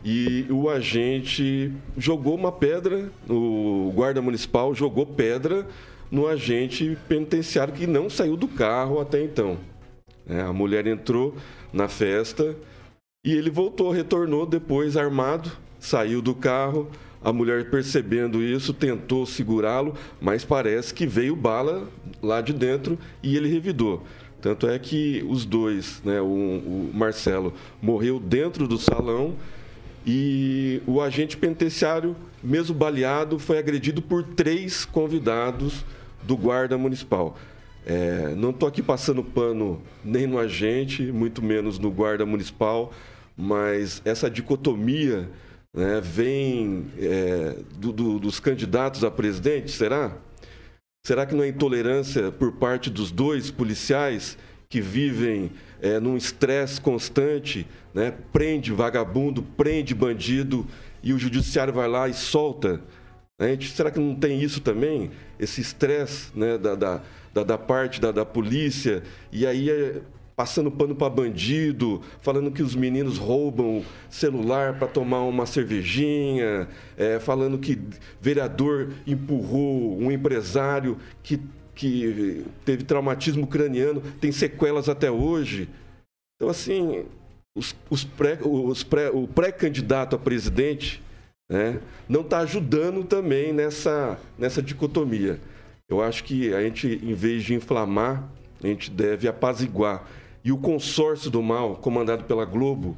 E o agente jogou uma pedra, o guarda municipal jogou pedra no agente penitenciário que não saiu do carro até então. É, a mulher entrou na festa e ele voltou, retornou depois armado, saiu do carro, a mulher, percebendo isso, tentou segurá-lo, mas parece que veio bala lá de dentro e ele revidou. Tanto é que os dois, né, o, o Marcelo morreu dentro do salão e o agente penitenciário, mesmo baleado, foi agredido por três convidados do guarda municipal. É, não estou aqui passando pano nem no agente, muito menos no guarda municipal, mas essa dicotomia né, vem é, do, do, dos candidatos a presidente, será? Será que não é intolerância por parte dos dois policiais que vivem é, num estresse constante, né, prende vagabundo, prende bandido e o judiciário vai lá e solta? Né? Será que não tem isso também? Esse estresse né, da, da, da, da parte da, da polícia e aí é, passando pano para bandido, falando que os meninos roubam celular para tomar uma cervejinha, é, falando que vereador empurrou um empresário que, que teve traumatismo craniano, tem sequelas até hoje. Então, assim, os, os pré, os pré, o pré-candidato a presidente né, não está ajudando também nessa, nessa dicotomia. Eu acho que a gente, em vez de inflamar, a gente deve apaziguar e o consórcio do mal, comandado pela Globo,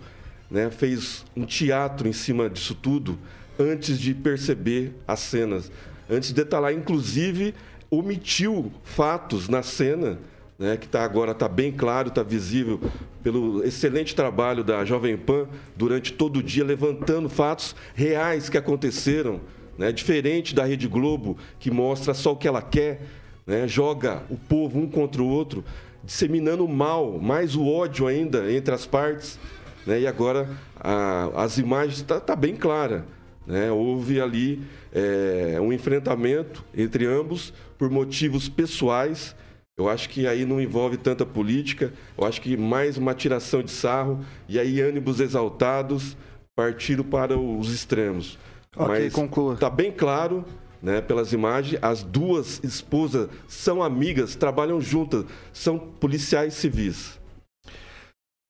né, fez um teatro em cima disso tudo antes de perceber as cenas. Antes de detalhar, inclusive, omitiu fatos na cena, né, que tá, agora está bem claro, está visível, pelo excelente trabalho da Jovem Pan durante todo o dia, levantando fatos reais que aconteceram, né, diferente da Rede Globo, que mostra só o que ela quer, né, joga o povo um contra o outro disseminando o mal, mais o ódio ainda entre as partes. Né? E agora a, as imagens estão tá, tá bem clara. Né? Houve ali é, um enfrentamento entre ambos por motivos pessoais. Eu acho que aí não envolve tanta política, eu acho que mais uma tiração de sarro e aí ânimos exaltados partiram para os extremos. Ok, Mas conclua. Está bem claro né, pelas imagens, as duas esposas são amigas, trabalham juntas, são policiais civis.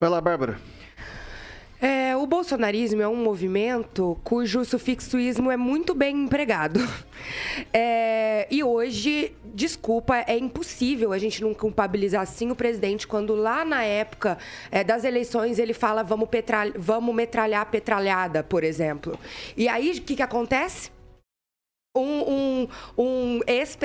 Vai lá, Bárbara. É, o bolsonarismo é um movimento cujo sufixoísmo é muito bem empregado. É, e hoje, desculpa, é impossível a gente não culpabilizar assim o presidente quando lá na época é, das eleições ele fala vamos, petralha, vamos metralhar a petralhada, por exemplo. E aí o que, que acontece? Um, um, um,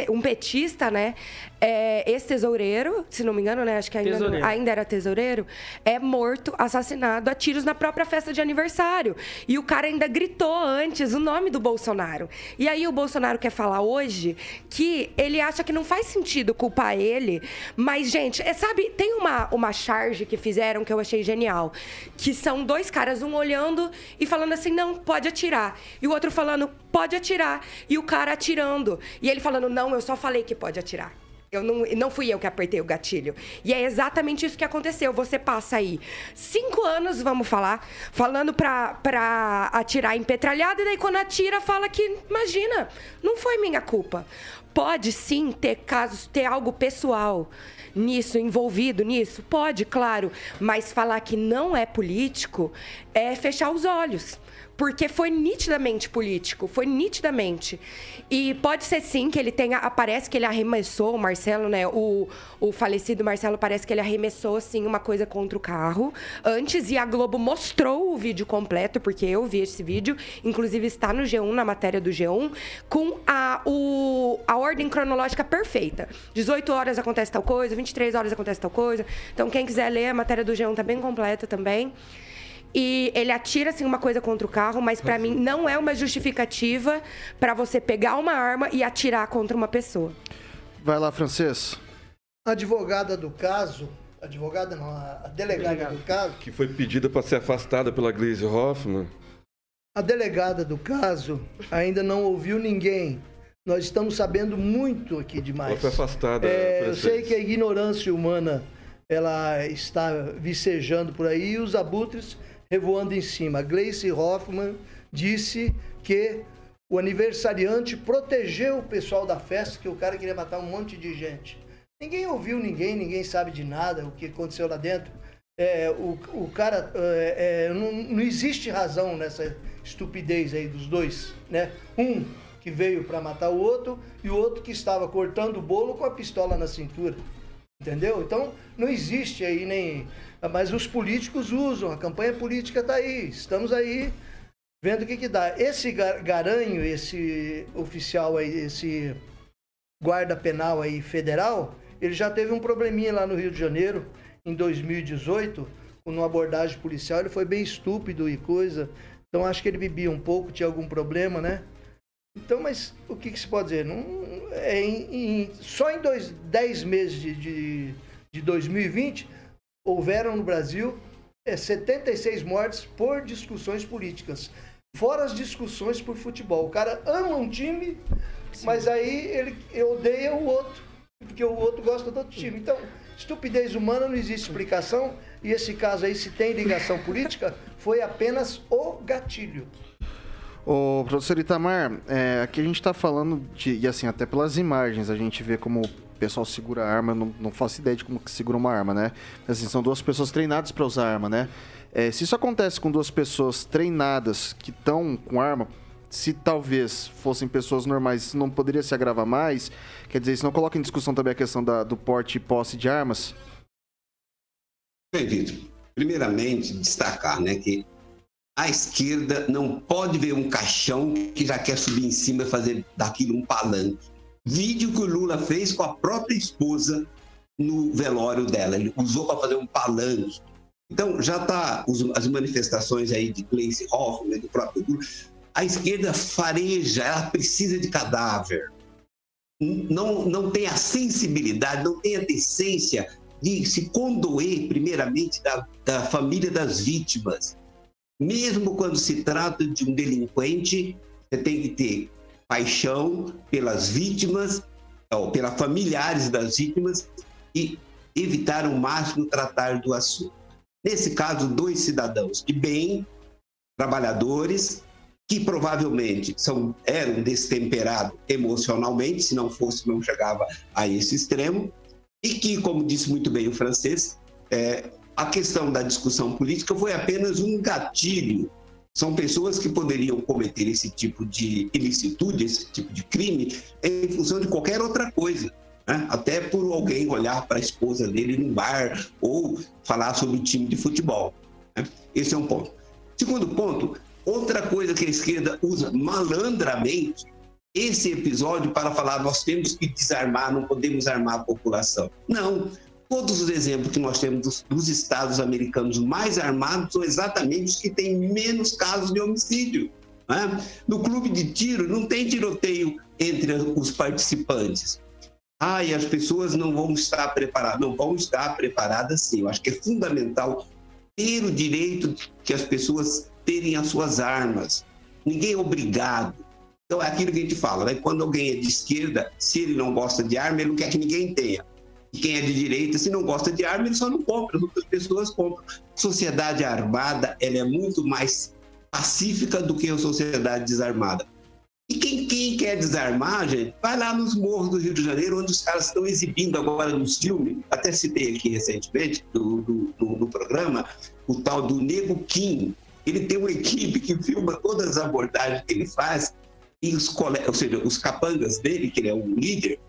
um petista, né? É, ex-tesoureiro, se não me engano, né? Acho que ainda, não, ainda era tesoureiro, é morto, assassinado a tiros na própria festa de aniversário. E o cara ainda gritou antes o nome do Bolsonaro. E aí o Bolsonaro quer falar hoje que ele acha que não faz sentido culpar ele. Mas, gente, é, sabe, tem uma, uma charge que fizeram que eu achei genial. Que são dois caras, um olhando e falando assim, não, pode atirar. E o outro falando, pode atirar. E o cara atirando. E ele falando, não, eu só falei que pode atirar. Eu não, não fui eu que apertei o gatilho. E é exatamente isso que aconteceu. Você passa aí cinco anos, vamos falar, falando pra, pra atirar em petralhada, e daí quando atira, fala que, imagina, não foi minha culpa. Pode sim ter casos, ter algo pessoal nisso, envolvido nisso? Pode, claro. Mas falar que não é político é fechar os olhos porque foi nitidamente político, foi nitidamente. E pode ser sim que ele tenha, parece que ele arremessou, o Marcelo, né, o, o falecido Marcelo, parece que ele arremessou sim uma coisa contra o carro antes e a Globo mostrou o vídeo completo, porque eu vi esse vídeo, inclusive está no G1, na matéria do G1, com a, o, a ordem cronológica perfeita. 18 horas acontece tal coisa, 23 horas acontece tal coisa. Então quem quiser ler, a matéria do G1 tá bem completa também. E ele atira assim uma coisa contra o carro, mas para mim não é uma justificativa para você pegar uma arma e atirar contra uma pessoa. Vai lá, francês. A advogada do caso, advogada não, a delegada Delegado. do caso, que foi pedida para ser afastada pela Glaze Hoffman. A delegada do caso ainda não ouviu ninguém. Nós estamos sabendo muito aqui demais. Ela foi afastada. É, eu sei que a ignorância humana ela está vicejando por aí e os abutres revoando em cima. Gleice Hoffman disse que o aniversariante protegeu o pessoal da festa, que o cara queria matar um monte de gente. Ninguém ouviu ninguém, ninguém sabe de nada, o que aconteceu lá dentro. É, o, o cara, é, é, não, não existe razão nessa estupidez aí dos dois, né? Um que veio para matar o outro e o outro que estava cortando o bolo com a pistola na cintura. Entendeu? Então, não existe aí nem mas os políticos usam, a campanha política está aí, estamos aí vendo o que, que dá. Esse garanho, esse oficial aí, esse guarda penal aí federal, ele já teve um probleminha lá no Rio de Janeiro em 2018, com uma abordagem policial, ele foi bem estúpido e coisa. Então acho que ele bebia um pouco, tinha algum problema, né? Então, mas o que, que se pode dizer? Não, é em, em, só em dois, 10 meses de, de, de 2020 houveram no Brasil é, 76 mortes por discussões políticas. Fora as discussões por futebol. O cara ama um time, Sim. mas aí ele odeia o outro, porque o outro gosta do outro time. Então, estupidez humana não existe explicação, e esse caso aí, se tem ligação <laughs> política, foi apenas o gatilho. Ô, professor Itamar, é, aqui a gente está falando de, e assim, até pelas imagens, a gente vê como pessoal segura a arma, não, não faço ideia de como que segura uma arma, né? Assim, são duas pessoas treinadas para usar arma, né? É, se isso acontece com duas pessoas treinadas que estão com arma, se talvez fossem pessoas normais, isso não poderia se agravar mais? Quer dizer, isso não coloca em discussão também a questão da, do porte e posse de armas? Bem, Vitor, primeiramente destacar né, que a esquerda não pode ver um caixão que já quer subir em cima e fazer daquilo um palanque. Vídeo que o Lula fez com a própria esposa no velório dela. Ele usou para fazer um palanque. Então, já está as manifestações aí de Gleice Hoffmann, do próprio Lula. A esquerda fareja, ela precisa de cadáver. Não, não tem a sensibilidade, não tem a decência de se condoer, primeiramente, da, da família das vítimas. Mesmo quando se trata de um delinquente, você tem que ter paixão pelas vítimas, ou pelas familiares das vítimas e evitar o máximo tratar do assunto. Nesse caso, dois cidadãos de bem, trabalhadores, que provavelmente são, eram destemperados emocionalmente, se não fosse, não chegava a esse extremo, e que, como disse muito bem o francês, é, a questão da discussão política foi apenas um gatilho são pessoas que poderiam cometer esse tipo de ilicitude, esse tipo de crime, em função de qualquer outra coisa. Né? Até por alguém olhar para a esposa dele num bar ou falar sobre o time de futebol. Né? Esse é um ponto. Segundo ponto, outra coisa que a esquerda usa malandramente esse episódio para falar nós temos que desarmar, não podemos armar a população. Não, Todos os exemplos que nós temos dos, dos estados americanos mais armados são exatamente os que têm menos casos de homicídio. Né? No clube de tiro não tem tiroteio entre os participantes. Ah, e as pessoas não vão estar preparadas. Não vão estar preparadas sim. Eu acho que é fundamental ter o direito que as pessoas terem as suas armas. Ninguém é obrigado. Então é aquilo que a gente fala, né? Quando alguém é de esquerda, se ele não gosta de arma, ele não quer que ninguém tenha. E quem é de direita, se não gosta de arma, ele só não compra, as outras pessoas compram. Sociedade armada, ela é muito mais pacífica do que a sociedade desarmada. E quem, quem, quer desarmar, gente, vai lá nos morros do Rio de Janeiro, onde os caras estão exibindo agora nos filmes, até citei aqui recentemente, do, do, do, do programa, o tal do Nego Kim. Ele tem uma equipe que filma todas as abordagens que ele faz, e os ou seja, os capangas dele, que ele é um líder,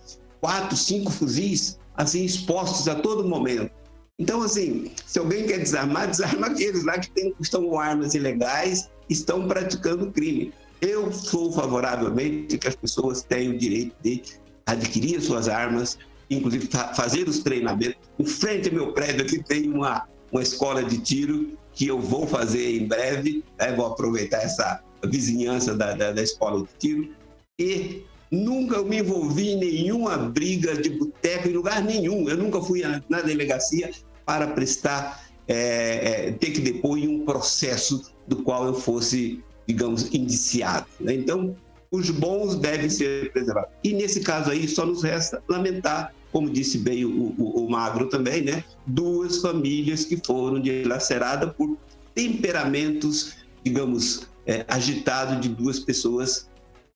quatro, cinco fuzis, assim, expostos a todo momento. Então, assim, se alguém quer desarmar, <laughs> desarma aqueles lá que tem, estão com armas ilegais, estão praticando crime. Eu sou favoravelmente que as pessoas tenham o direito de adquirir suas armas, inclusive fazer os treinamentos. Em frente ao meu prédio aqui tem uma, uma escola de tiro que eu vou fazer em breve, né? vou aproveitar essa vizinhança da, da, da escola de tiro. E nunca me envolvi em nenhuma briga de boteco, em lugar nenhum. Eu nunca fui na delegacia para prestar, é, é, ter que depor em um processo do qual eu fosse, digamos, indiciado. Né? Então, os bons devem ser preservados. E nesse caso aí, só nos resta lamentar, como disse bem o, o, o Magro também, né? duas famílias que foram dilaceradas por temperamentos, digamos, é, agitados de duas pessoas.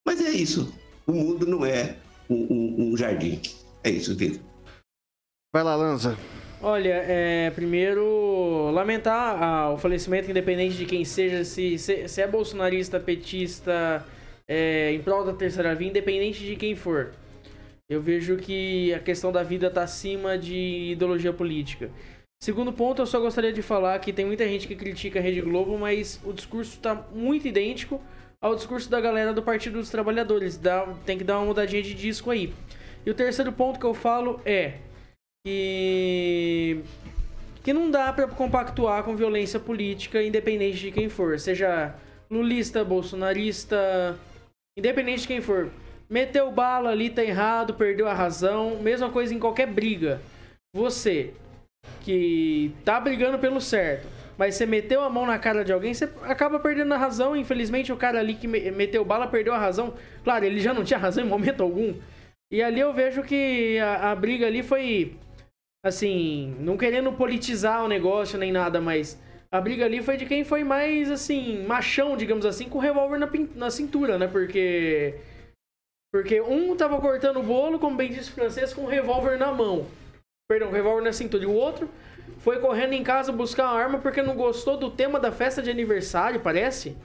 Mas é isso. O mundo não é um, um, um jardim. É isso, Vitor. Vai lá, Lanza. Olha, é, primeiro, lamentar ah, o falecimento, independente de quem seja, se, se, se é bolsonarista, petista, é, em prol da terceira via, independente de quem for. Eu vejo que a questão da vida está acima de ideologia política. Segundo ponto, eu só gostaria de falar que tem muita gente que critica a Rede Globo, mas o discurso está muito idêntico ao discurso da galera do Partido dos Trabalhadores. Dá, tem que dar uma mudadinha de disco aí. E o terceiro ponto que eu falo é que que não dá para compactuar com violência política, independente de quem for, seja lulista, bolsonarista, independente de quem for. Meteu bala ali, tá errado, perdeu a razão, mesma coisa em qualquer briga. Você que tá brigando pelo certo, mas você meteu a mão na cara de alguém, você acaba perdendo a razão. Infelizmente, o cara ali que meteu bala perdeu a razão. Claro, ele já não tinha razão em momento algum. E ali eu vejo que a, a briga ali foi assim, não querendo politizar o negócio nem nada, mas a briga ali foi de quem foi mais, assim, machão, digamos assim, com o revólver na, na cintura, né? Porque. Porque um tava cortando o bolo, como bem disse o francês, com o revólver na mão. Perdão, revólver na cintura. E o outro foi correndo em casa buscar uma arma porque não gostou do tema da festa de aniversário, parece.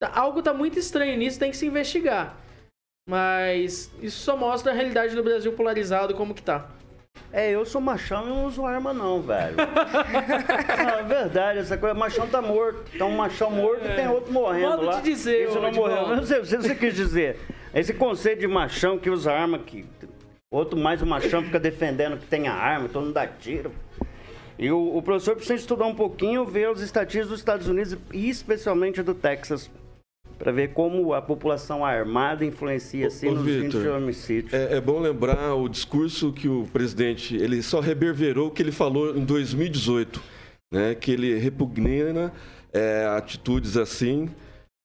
Tá, algo tá muito estranho nisso, tem que se investigar. Mas isso só mostra a realidade do Brasil polarizado como que tá. É, eu sou machão e não uso arma não, velho. não, <laughs> é verdade, essa coisa, machão tá morto. Então um machão morto e tem outro morrendo Modo lá. de dizer, ô, não morreu. Não sei, não sei o que você quis dizer. Esse conceito de machão que usa arma, que outro mais o machão fica defendendo que tem a arma, todo mundo dá tiro. E o, o professor precisa estudar um pouquinho, ver os estatísticas dos Estados Unidos e especialmente do Texas, para ver como a população armada influencia assim nos índices de homicídio. É, é bom lembrar o discurso que o presidente, ele só reverberou o que ele falou em 2018, né? Que ele repugna é, atitudes assim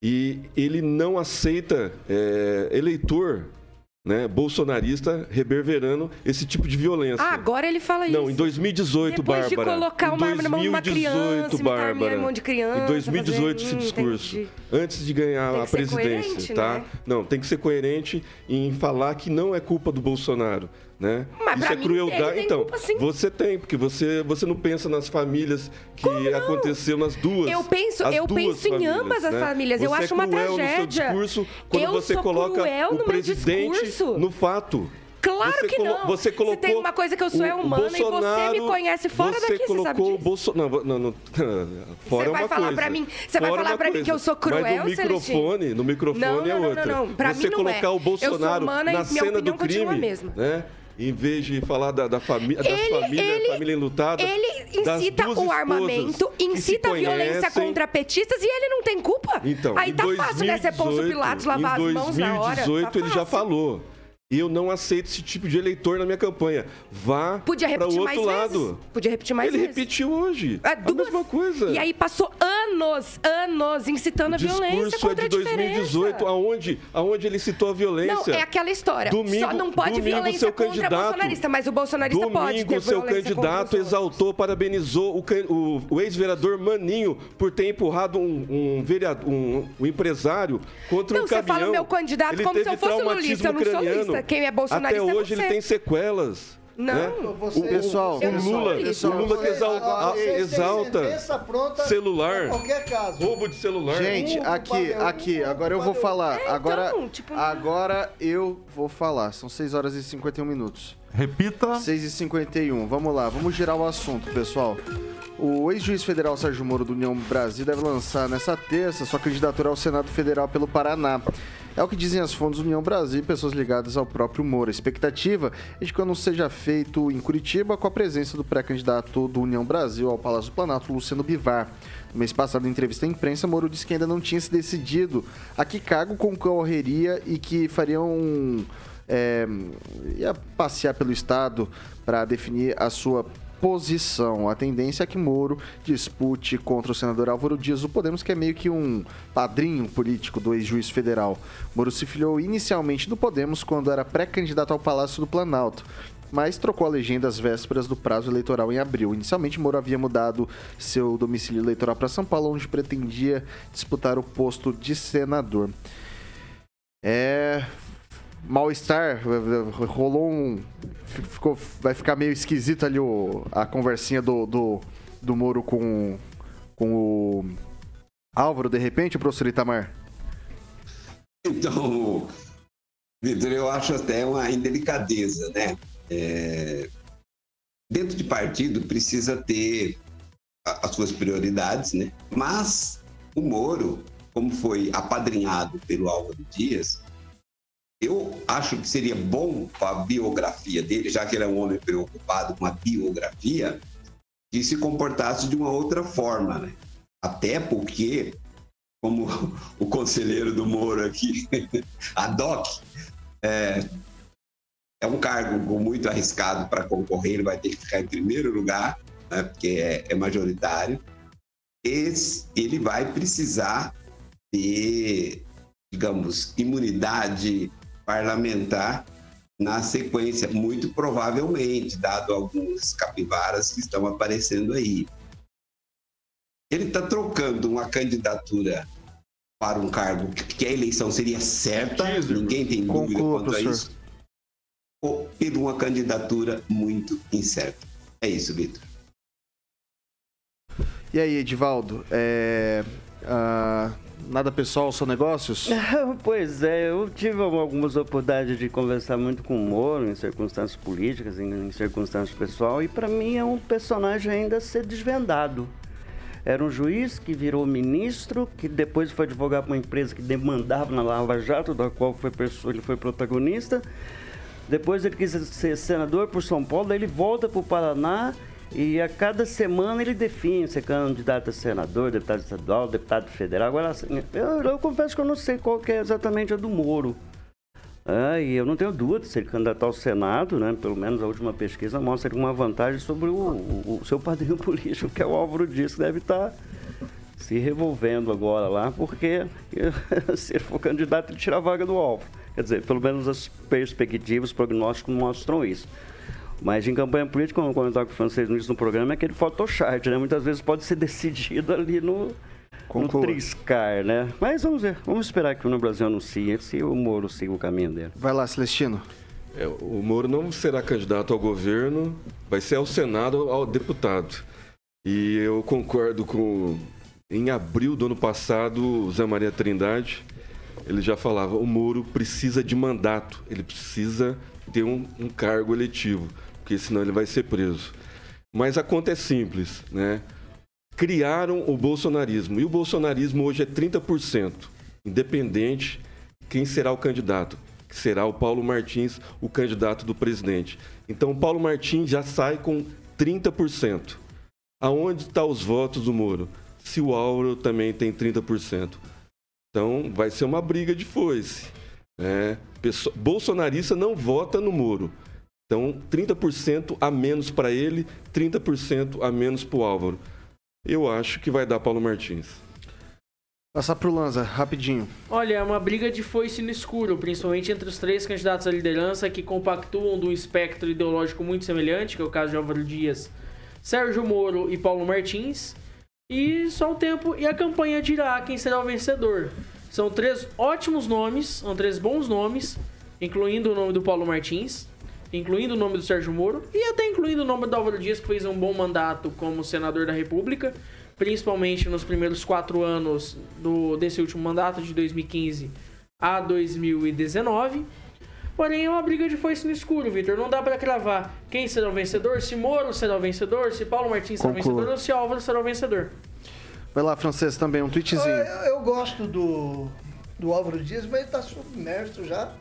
e ele não aceita é, eleitor, né? Bolsonarista reverberando esse tipo de violência. Ah, agora ele fala isso. Não, em 2018, Depois de Bárbara. colocar uma arma na mão de uma 2018, criança, Bárbara. mão de criança, Em 2018 esse fazer- hum, discurso. entendi. Antes de ganhar a presidência, tá? né? Não, tem que ser coerente em falar que não é culpa do Bolsonaro, né? Mas Isso é mim crueldade. então, culpa, sim. você tem, porque você, você não pensa nas famílias que aconteceu nas duas. Eu penso- eu duas penso em famílias, ambas as né? famílias. Eu Você acho é uma cruel No seu tragédia. discurso, quando Eu você coloca o presidente discurso. no fato. Claro Você que não. Você colocou. Se tem uma coisa que eu sou é humana e você me conhece fora você daqui, você colocou sabe o disso. Bolsonaro. Não, não, <laughs> fora Você é vai uma falar coisa. pra mim- você vai Fora falar pra mim coisa. que eu sou cruel, Mas no microfone, no microfone Não, não, é não, outra. não, não. Pra você mim não colocar é. o Bolsonaro humana e na cena do crime, né? Em vez de falar da, da família, das famílias, família enlutada, Ele incita o armamento, incita a violência contra petistas e ele não tem culpa. Então, Aí em tá fácil, né? Ser Pôncio 2018, Pilatos, lavar em as mãos na hora. 2018 tá ele já falou. Eu não aceito esse tipo de eleitor na minha campanha. Vá para o repetir outro mais lado. vezes. Podia repetir mais ele vezes. repetiu hoje. É, A mesma coisa. E aí passou anos anos, incitando a violência discurso é contra de a diferença. 2018, aonde, aonde ele citou a violência. Não, é aquela história. Domingo, Só não pode domingo, violência seu contra candidato, bolsonarista, mas o bolsonarista domingo, pode ter seu contra candidato exaltou, parabenizou o, o- o ex-vereador Maninho por ter empurrado um, um, vereador, um, um empresário contra Não, um você caminhão. fala meu candidato ele como se eu fosse lulista. Eu não sou craniano. Lulista. Quem é bolsonarista Até é hoje você. ele tem sequelas. Não, né? você- o, Pessoal, o, sou Lula, lulista. o Lula que exalta pronta celular, pra qualquer caso. roubo de celular. Gente, aqui, aqui, agora eu vou falar. É, Agora, então, tipo, agora eu vou falar. São 6 horas e 51 minutos. Repita. 6 e 51 vamos lá, vamos girar o assunto, pessoal. O ex-juiz federal Sérgio Moro do União Brasil deve lançar nessa terça sua candidatura ao Senado Federal pelo Paraná. É o que dizem as fontes União Brasil e pessoas ligadas ao próprio Moro. A expectativa é de que o seja feito em Curitiba com a presença do pré-candidato do União Brasil ao Palácio do Planalto, Luciano Bivar. No mês passado, em entrevista à imprensa, Moro disse que ainda não tinha se decidido a que cargo concorreria e que fariam um é, ia passear pelo estado para definir a sua posição. A tendência é que Moro dispute contra o senador Álvaro Dias do Podemos, que é meio que um padrinho político do ex-juiz federal. Moro se filiou inicialmente do Podemos quando era pré-candidato ao Palácio do Planalto. Mas trocou a legenda às vésperas do prazo eleitoral em abril. Inicialmente, Moro havia mudado seu domicílio eleitoral para São Paulo, onde pretendia disputar o posto de senador. É. Mal-estar, rolou um. Ficou, vai ficar meio esquisito ali o, a conversinha do, do, do Moro com, com o Álvaro, de repente, professor Itamar? Então, Vitor, eu acho até uma indelicadeza, né? É, Dentro de partido precisa ter as suas prioridades, né? Mas o Moro, como foi apadrinhado pelo Álvaro Dias, eu acho que seria bom para a biografia dele, já que ele é um homem preocupado com a biografia, que se comportasse de uma outra forma, né? Até porque, como <laughs> o conselheiro do Moro aqui, <laughs> a DOC, é, é um cargo muito arriscado para concorrer, ele vai ter que ficar em primeiro lugar, né, porque é, é majoritário. Esse, ele vai precisar ter, digamos, imunidade parlamentar na sequência, muito provavelmente, dado alguns capivaras que estão aparecendo aí. Ele está trocando uma candidatura para um cargo que a eleição seria certa, ninguém tem dúvida Conclua, quanto a isso, ou por uma candidatura muito incerta. É isso, Vitor. E aí, Edivaldo? É, ah, nada pessoal, só negócios? <laughs> Pois é, eu tive algumas oportunidades de conversar muito com o Moro em circunstâncias políticas, em, em circunstâncias pessoal, e para mim é um personagem ainda a ser desvendado. Era um juiz que virou ministro, que depois foi advogar para uma empresa que demandava na Lava Jato, da qual foi ele foi protagonista. Depois ele quis ser senador por São Paulo, daí ele volta para o Paraná e a cada semana ele define se é candidato a senador, deputado estadual, deputado federal. Agora, assim, eu, eu confesso que eu não sei qual que é exatamente a do Moro. É, e eu não tenho dúvida se ele candidatar ao Senado, né? Pelo menos a última pesquisa mostra uma vantagem sobre o, o- o seu padrinho <laughs> político, que é o Álvaro Dias, que deve estar se revolvendo agora lá, porque <laughs> se ele for candidato, ele tira a vaga do Álvaro. Quer dizer, pelo menos as perspectivas, os prognósticos mostram isso. Mas em campanha política, como eu comentava com o francês no início do programa, é aquele photoshop, né? Muitas vezes pode ser decidido ali no, no triscar, né? Mas vamos ver, vamos esperar que o Brasil anuncie se o Moro siga o caminho dele. Vai lá, Celestino. É, o Moro não será candidato ao governo, vai ser ao Senado, ao deputado. E eu concordo com. Em abril do ano passado, o Zé Maria Trindade, ele já falava: o Moro precisa de mandato, ele precisa ter um, um cargo eletivo, porque senão ele vai ser preso. Mas a conta é simples, né? Criaram o bolsonarismo, e o bolsonarismo hoje é 30%, independente quem será o candidato, que será o Paulo Martins, o candidato do presidente. Então, o Paulo Martins já sai com 30%. Aonde estão os votos do Moro? Se o Álvaro também tem 30%. Então, vai ser uma briga de foice. né? Bolsonarista não vota no Moro. Então, 30% a menos para ele, 30% a menos para o Álvaro. Eu acho que vai dar Paulo Martins. Passar pro Lanza, rapidinho. Olha, é uma briga de foice no escuro, principalmente entre os três candidatos à liderança que compactuam de um espectro ideológico muito semelhante, que é o caso de Álvaro Dias, Sérgio Moro e Paulo Martins. E só um tempo e a campanha dirá quem será o vencedor. São três ótimos nomes, são três bons nomes, incluindo o nome do Paulo Martins, incluindo o nome do Sérgio Moro e até incluindo o nome do Álvaro Dias, que fez um bom mandato como senador da República principalmente nos primeiros quatro anos do, desse último mandato, de 2015 a 2019. Porém, é uma briga de foice no escuro, Vitor. Não dá para cravar quem será o vencedor, se Moro será o vencedor, se Paulo Martins será o vencedor ou se Álvaro será o vencedor. Vai lá, Francês, também um tweetzinho. Eu, eu gosto do, do Álvaro Dias, mas ele tá submerso já.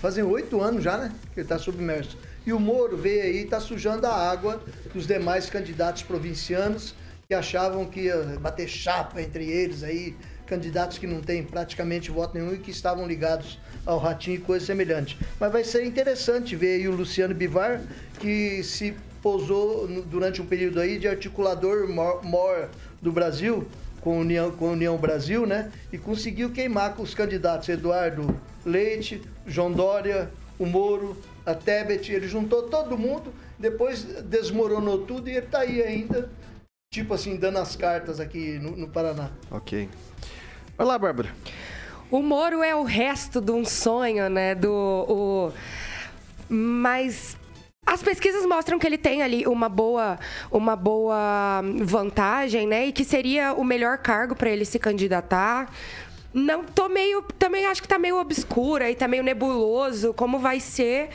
Fazem oito anos já, né? Que ele tá submerso. E o Moro veio aí e tá sujando a água dos demais candidatos provincianos que achavam que ia bater chapa entre eles aí, candidatos que não têm praticamente voto nenhum e que estavam ligados ao Ratinho e coisa semelhante. Mas vai ser interessante ver aí o Luciano Bivar, que se pousou durante um período aí de articulador maior do Brasil, com a União, com a União Brasil, né? E conseguiu queimar com os candidatos Eduardo Leite, João Dória, o Moro, a Tebet, ele juntou todo mundo, depois desmoronou tudo e ele está aí ainda tipo assim, dando as cartas aqui no, no Paraná. Ok. Vai lá, Bárbara. O Moro é o resto de um sonho, né? Do. O... Mas as pesquisas mostram que ele tem ali uma boa, uma boa vantagem, né? E que seria o melhor cargo para ele se candidatar. Não, tô meio. Também acho que tá meio obscura e tá meio nebuloso como vai ser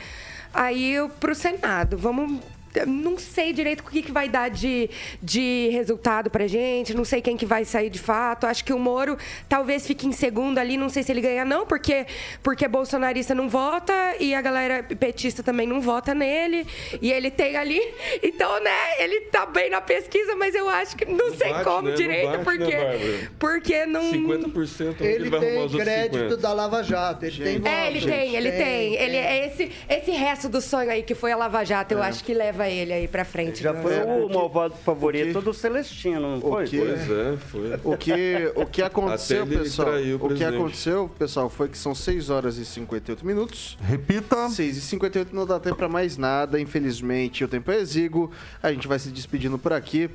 aí pro Senado. Vamos não sei direito o que, que vai dar de, de resultado pra gente, não sei quem que vai sair de fato. Acho que o Moro talvez fique em segundo ali, não sei se ele ganha não, porque, porque bolsonarista não vota e a galera petista também não vota nele. E ele tem ali, então, né, ele tá bem na pesquisa, mas eu acho que não, não sei bate, como né? direito, não bate, porque, né, porque não... 50% ele, ele tem crédito da Lava Jato, ele gente, tem... É, ele tem, ele tem. tem. Ele, é esse, esse resto do sonho aí que foi a Lava Jato, eu é. acho que leva leva ele aí pra frente. Já foi é, o malvado favorito do Celestino, não foi? Que, pois é, foi. O que, o que aconteceu, pessoal? O, o que aconteceu, pessoal, foi que são 6 horas e 58 minutos. Repita. 6 e 58 não dá tempo pra mais nada, infelizmente o tempo é exíguo. A gente vai se despedindo por aqui.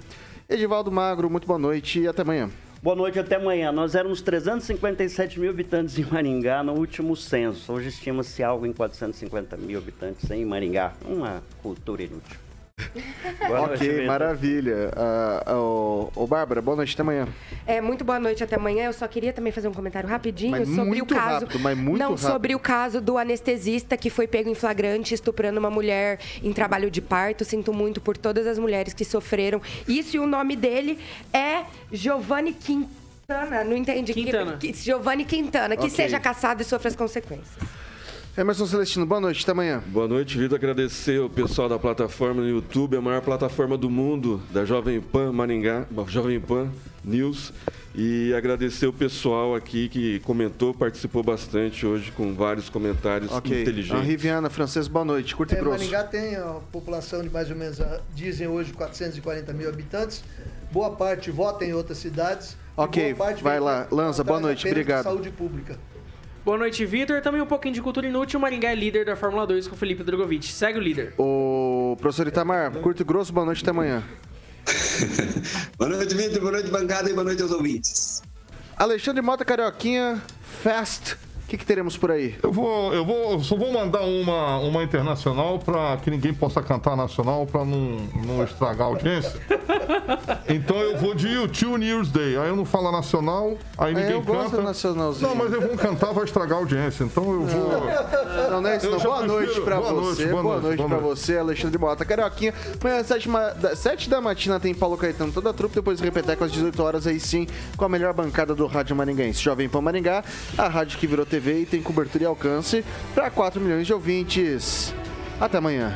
Edivaldo Magro, muito boa noite e até amanhã. Boa noite, até amanhã. Nós éramos 357 mil habitantes em Maringá no último censo. Hoje estima-se algo em 450 mil habitantes em Maringá. Uma cultura inútil. Ok, maravilha. Uh, uh, Bárbara, boa noite até amanhã. É, muito boa noite até amanhã. Eu só queria também fazer um comentário rapidinho mas sobre o caso. Rápido, mas muito não, rápido. sobre o caso do anestesista que foi pego em flagrante estuprando uma mulher em trabalho de parto. Sinto muito por todas as mulheres que sofreram. Isso e o nome dele é Giovanni Quintana. Não entendi. Quintana. Giovanni Quintana. Que okay. seja caçado e sofra as consequências. Emerson Celestino, boa noite, até amanhã. Boa noite, Vitor. Agradecer o pessoal da plataforma no YouTube, a maior plataforma do mundo, da Jovem Pan Maringá, Jovem Pan News. E agradecer o pessoal aqui que comentou, participou bastante hoje com vários comentários okay. inteligentes. A Riviana, francês, boa noite. Curta é, e grosso. Maringá tem a população de mais ou menos, ah, dizem hoje, 440 mil habitantes. Boa parte vota em outras cidades. Ok, vai lá. Lanza, boa noite, obrigado. Saúde pública. Boa noite, Vitor. Também um pouquinho de cultura inútil. O Maringá é líder da Fórmula 2 com o Felipe Drogovic. Segue o líder. O professor Itamar, curto e grosso, boa noite até amanhã. <laughs> boa noite, Vitor. Boa noite, bancada e boa noite aos ouvintes. Alexandre Mota Carioquinha, Fast o que, que, teremos por aí? Eu vou, eu vou, só vou mandar uma, uma internacional para que ninguém possa cantar nacional para não, não estragar a audiência. Então eu vou de YouTube News Day. Aí eu não falo nacional, aí ninguém é, eu canta. Nacionalzinho. Não, mas eu vou cantar, vai estragar a audiência. Então eu vou. Não, não é isso. Não. Boa noite para você. Noite, boa, boa noite, noite para você, Alexandre Mota Carioquinha. Amanhã, às 7 da matina, tem Paulo Caetano, toda a trupe. Depois Repeteco às 18 horas, aí sim, com a melhor bancada do Rádio Maringaense. Jovem Pan Maringá, a rádio que virou TV TV e tem cobertura e alcance para 4 milhões de ouvintes. Até amanhã.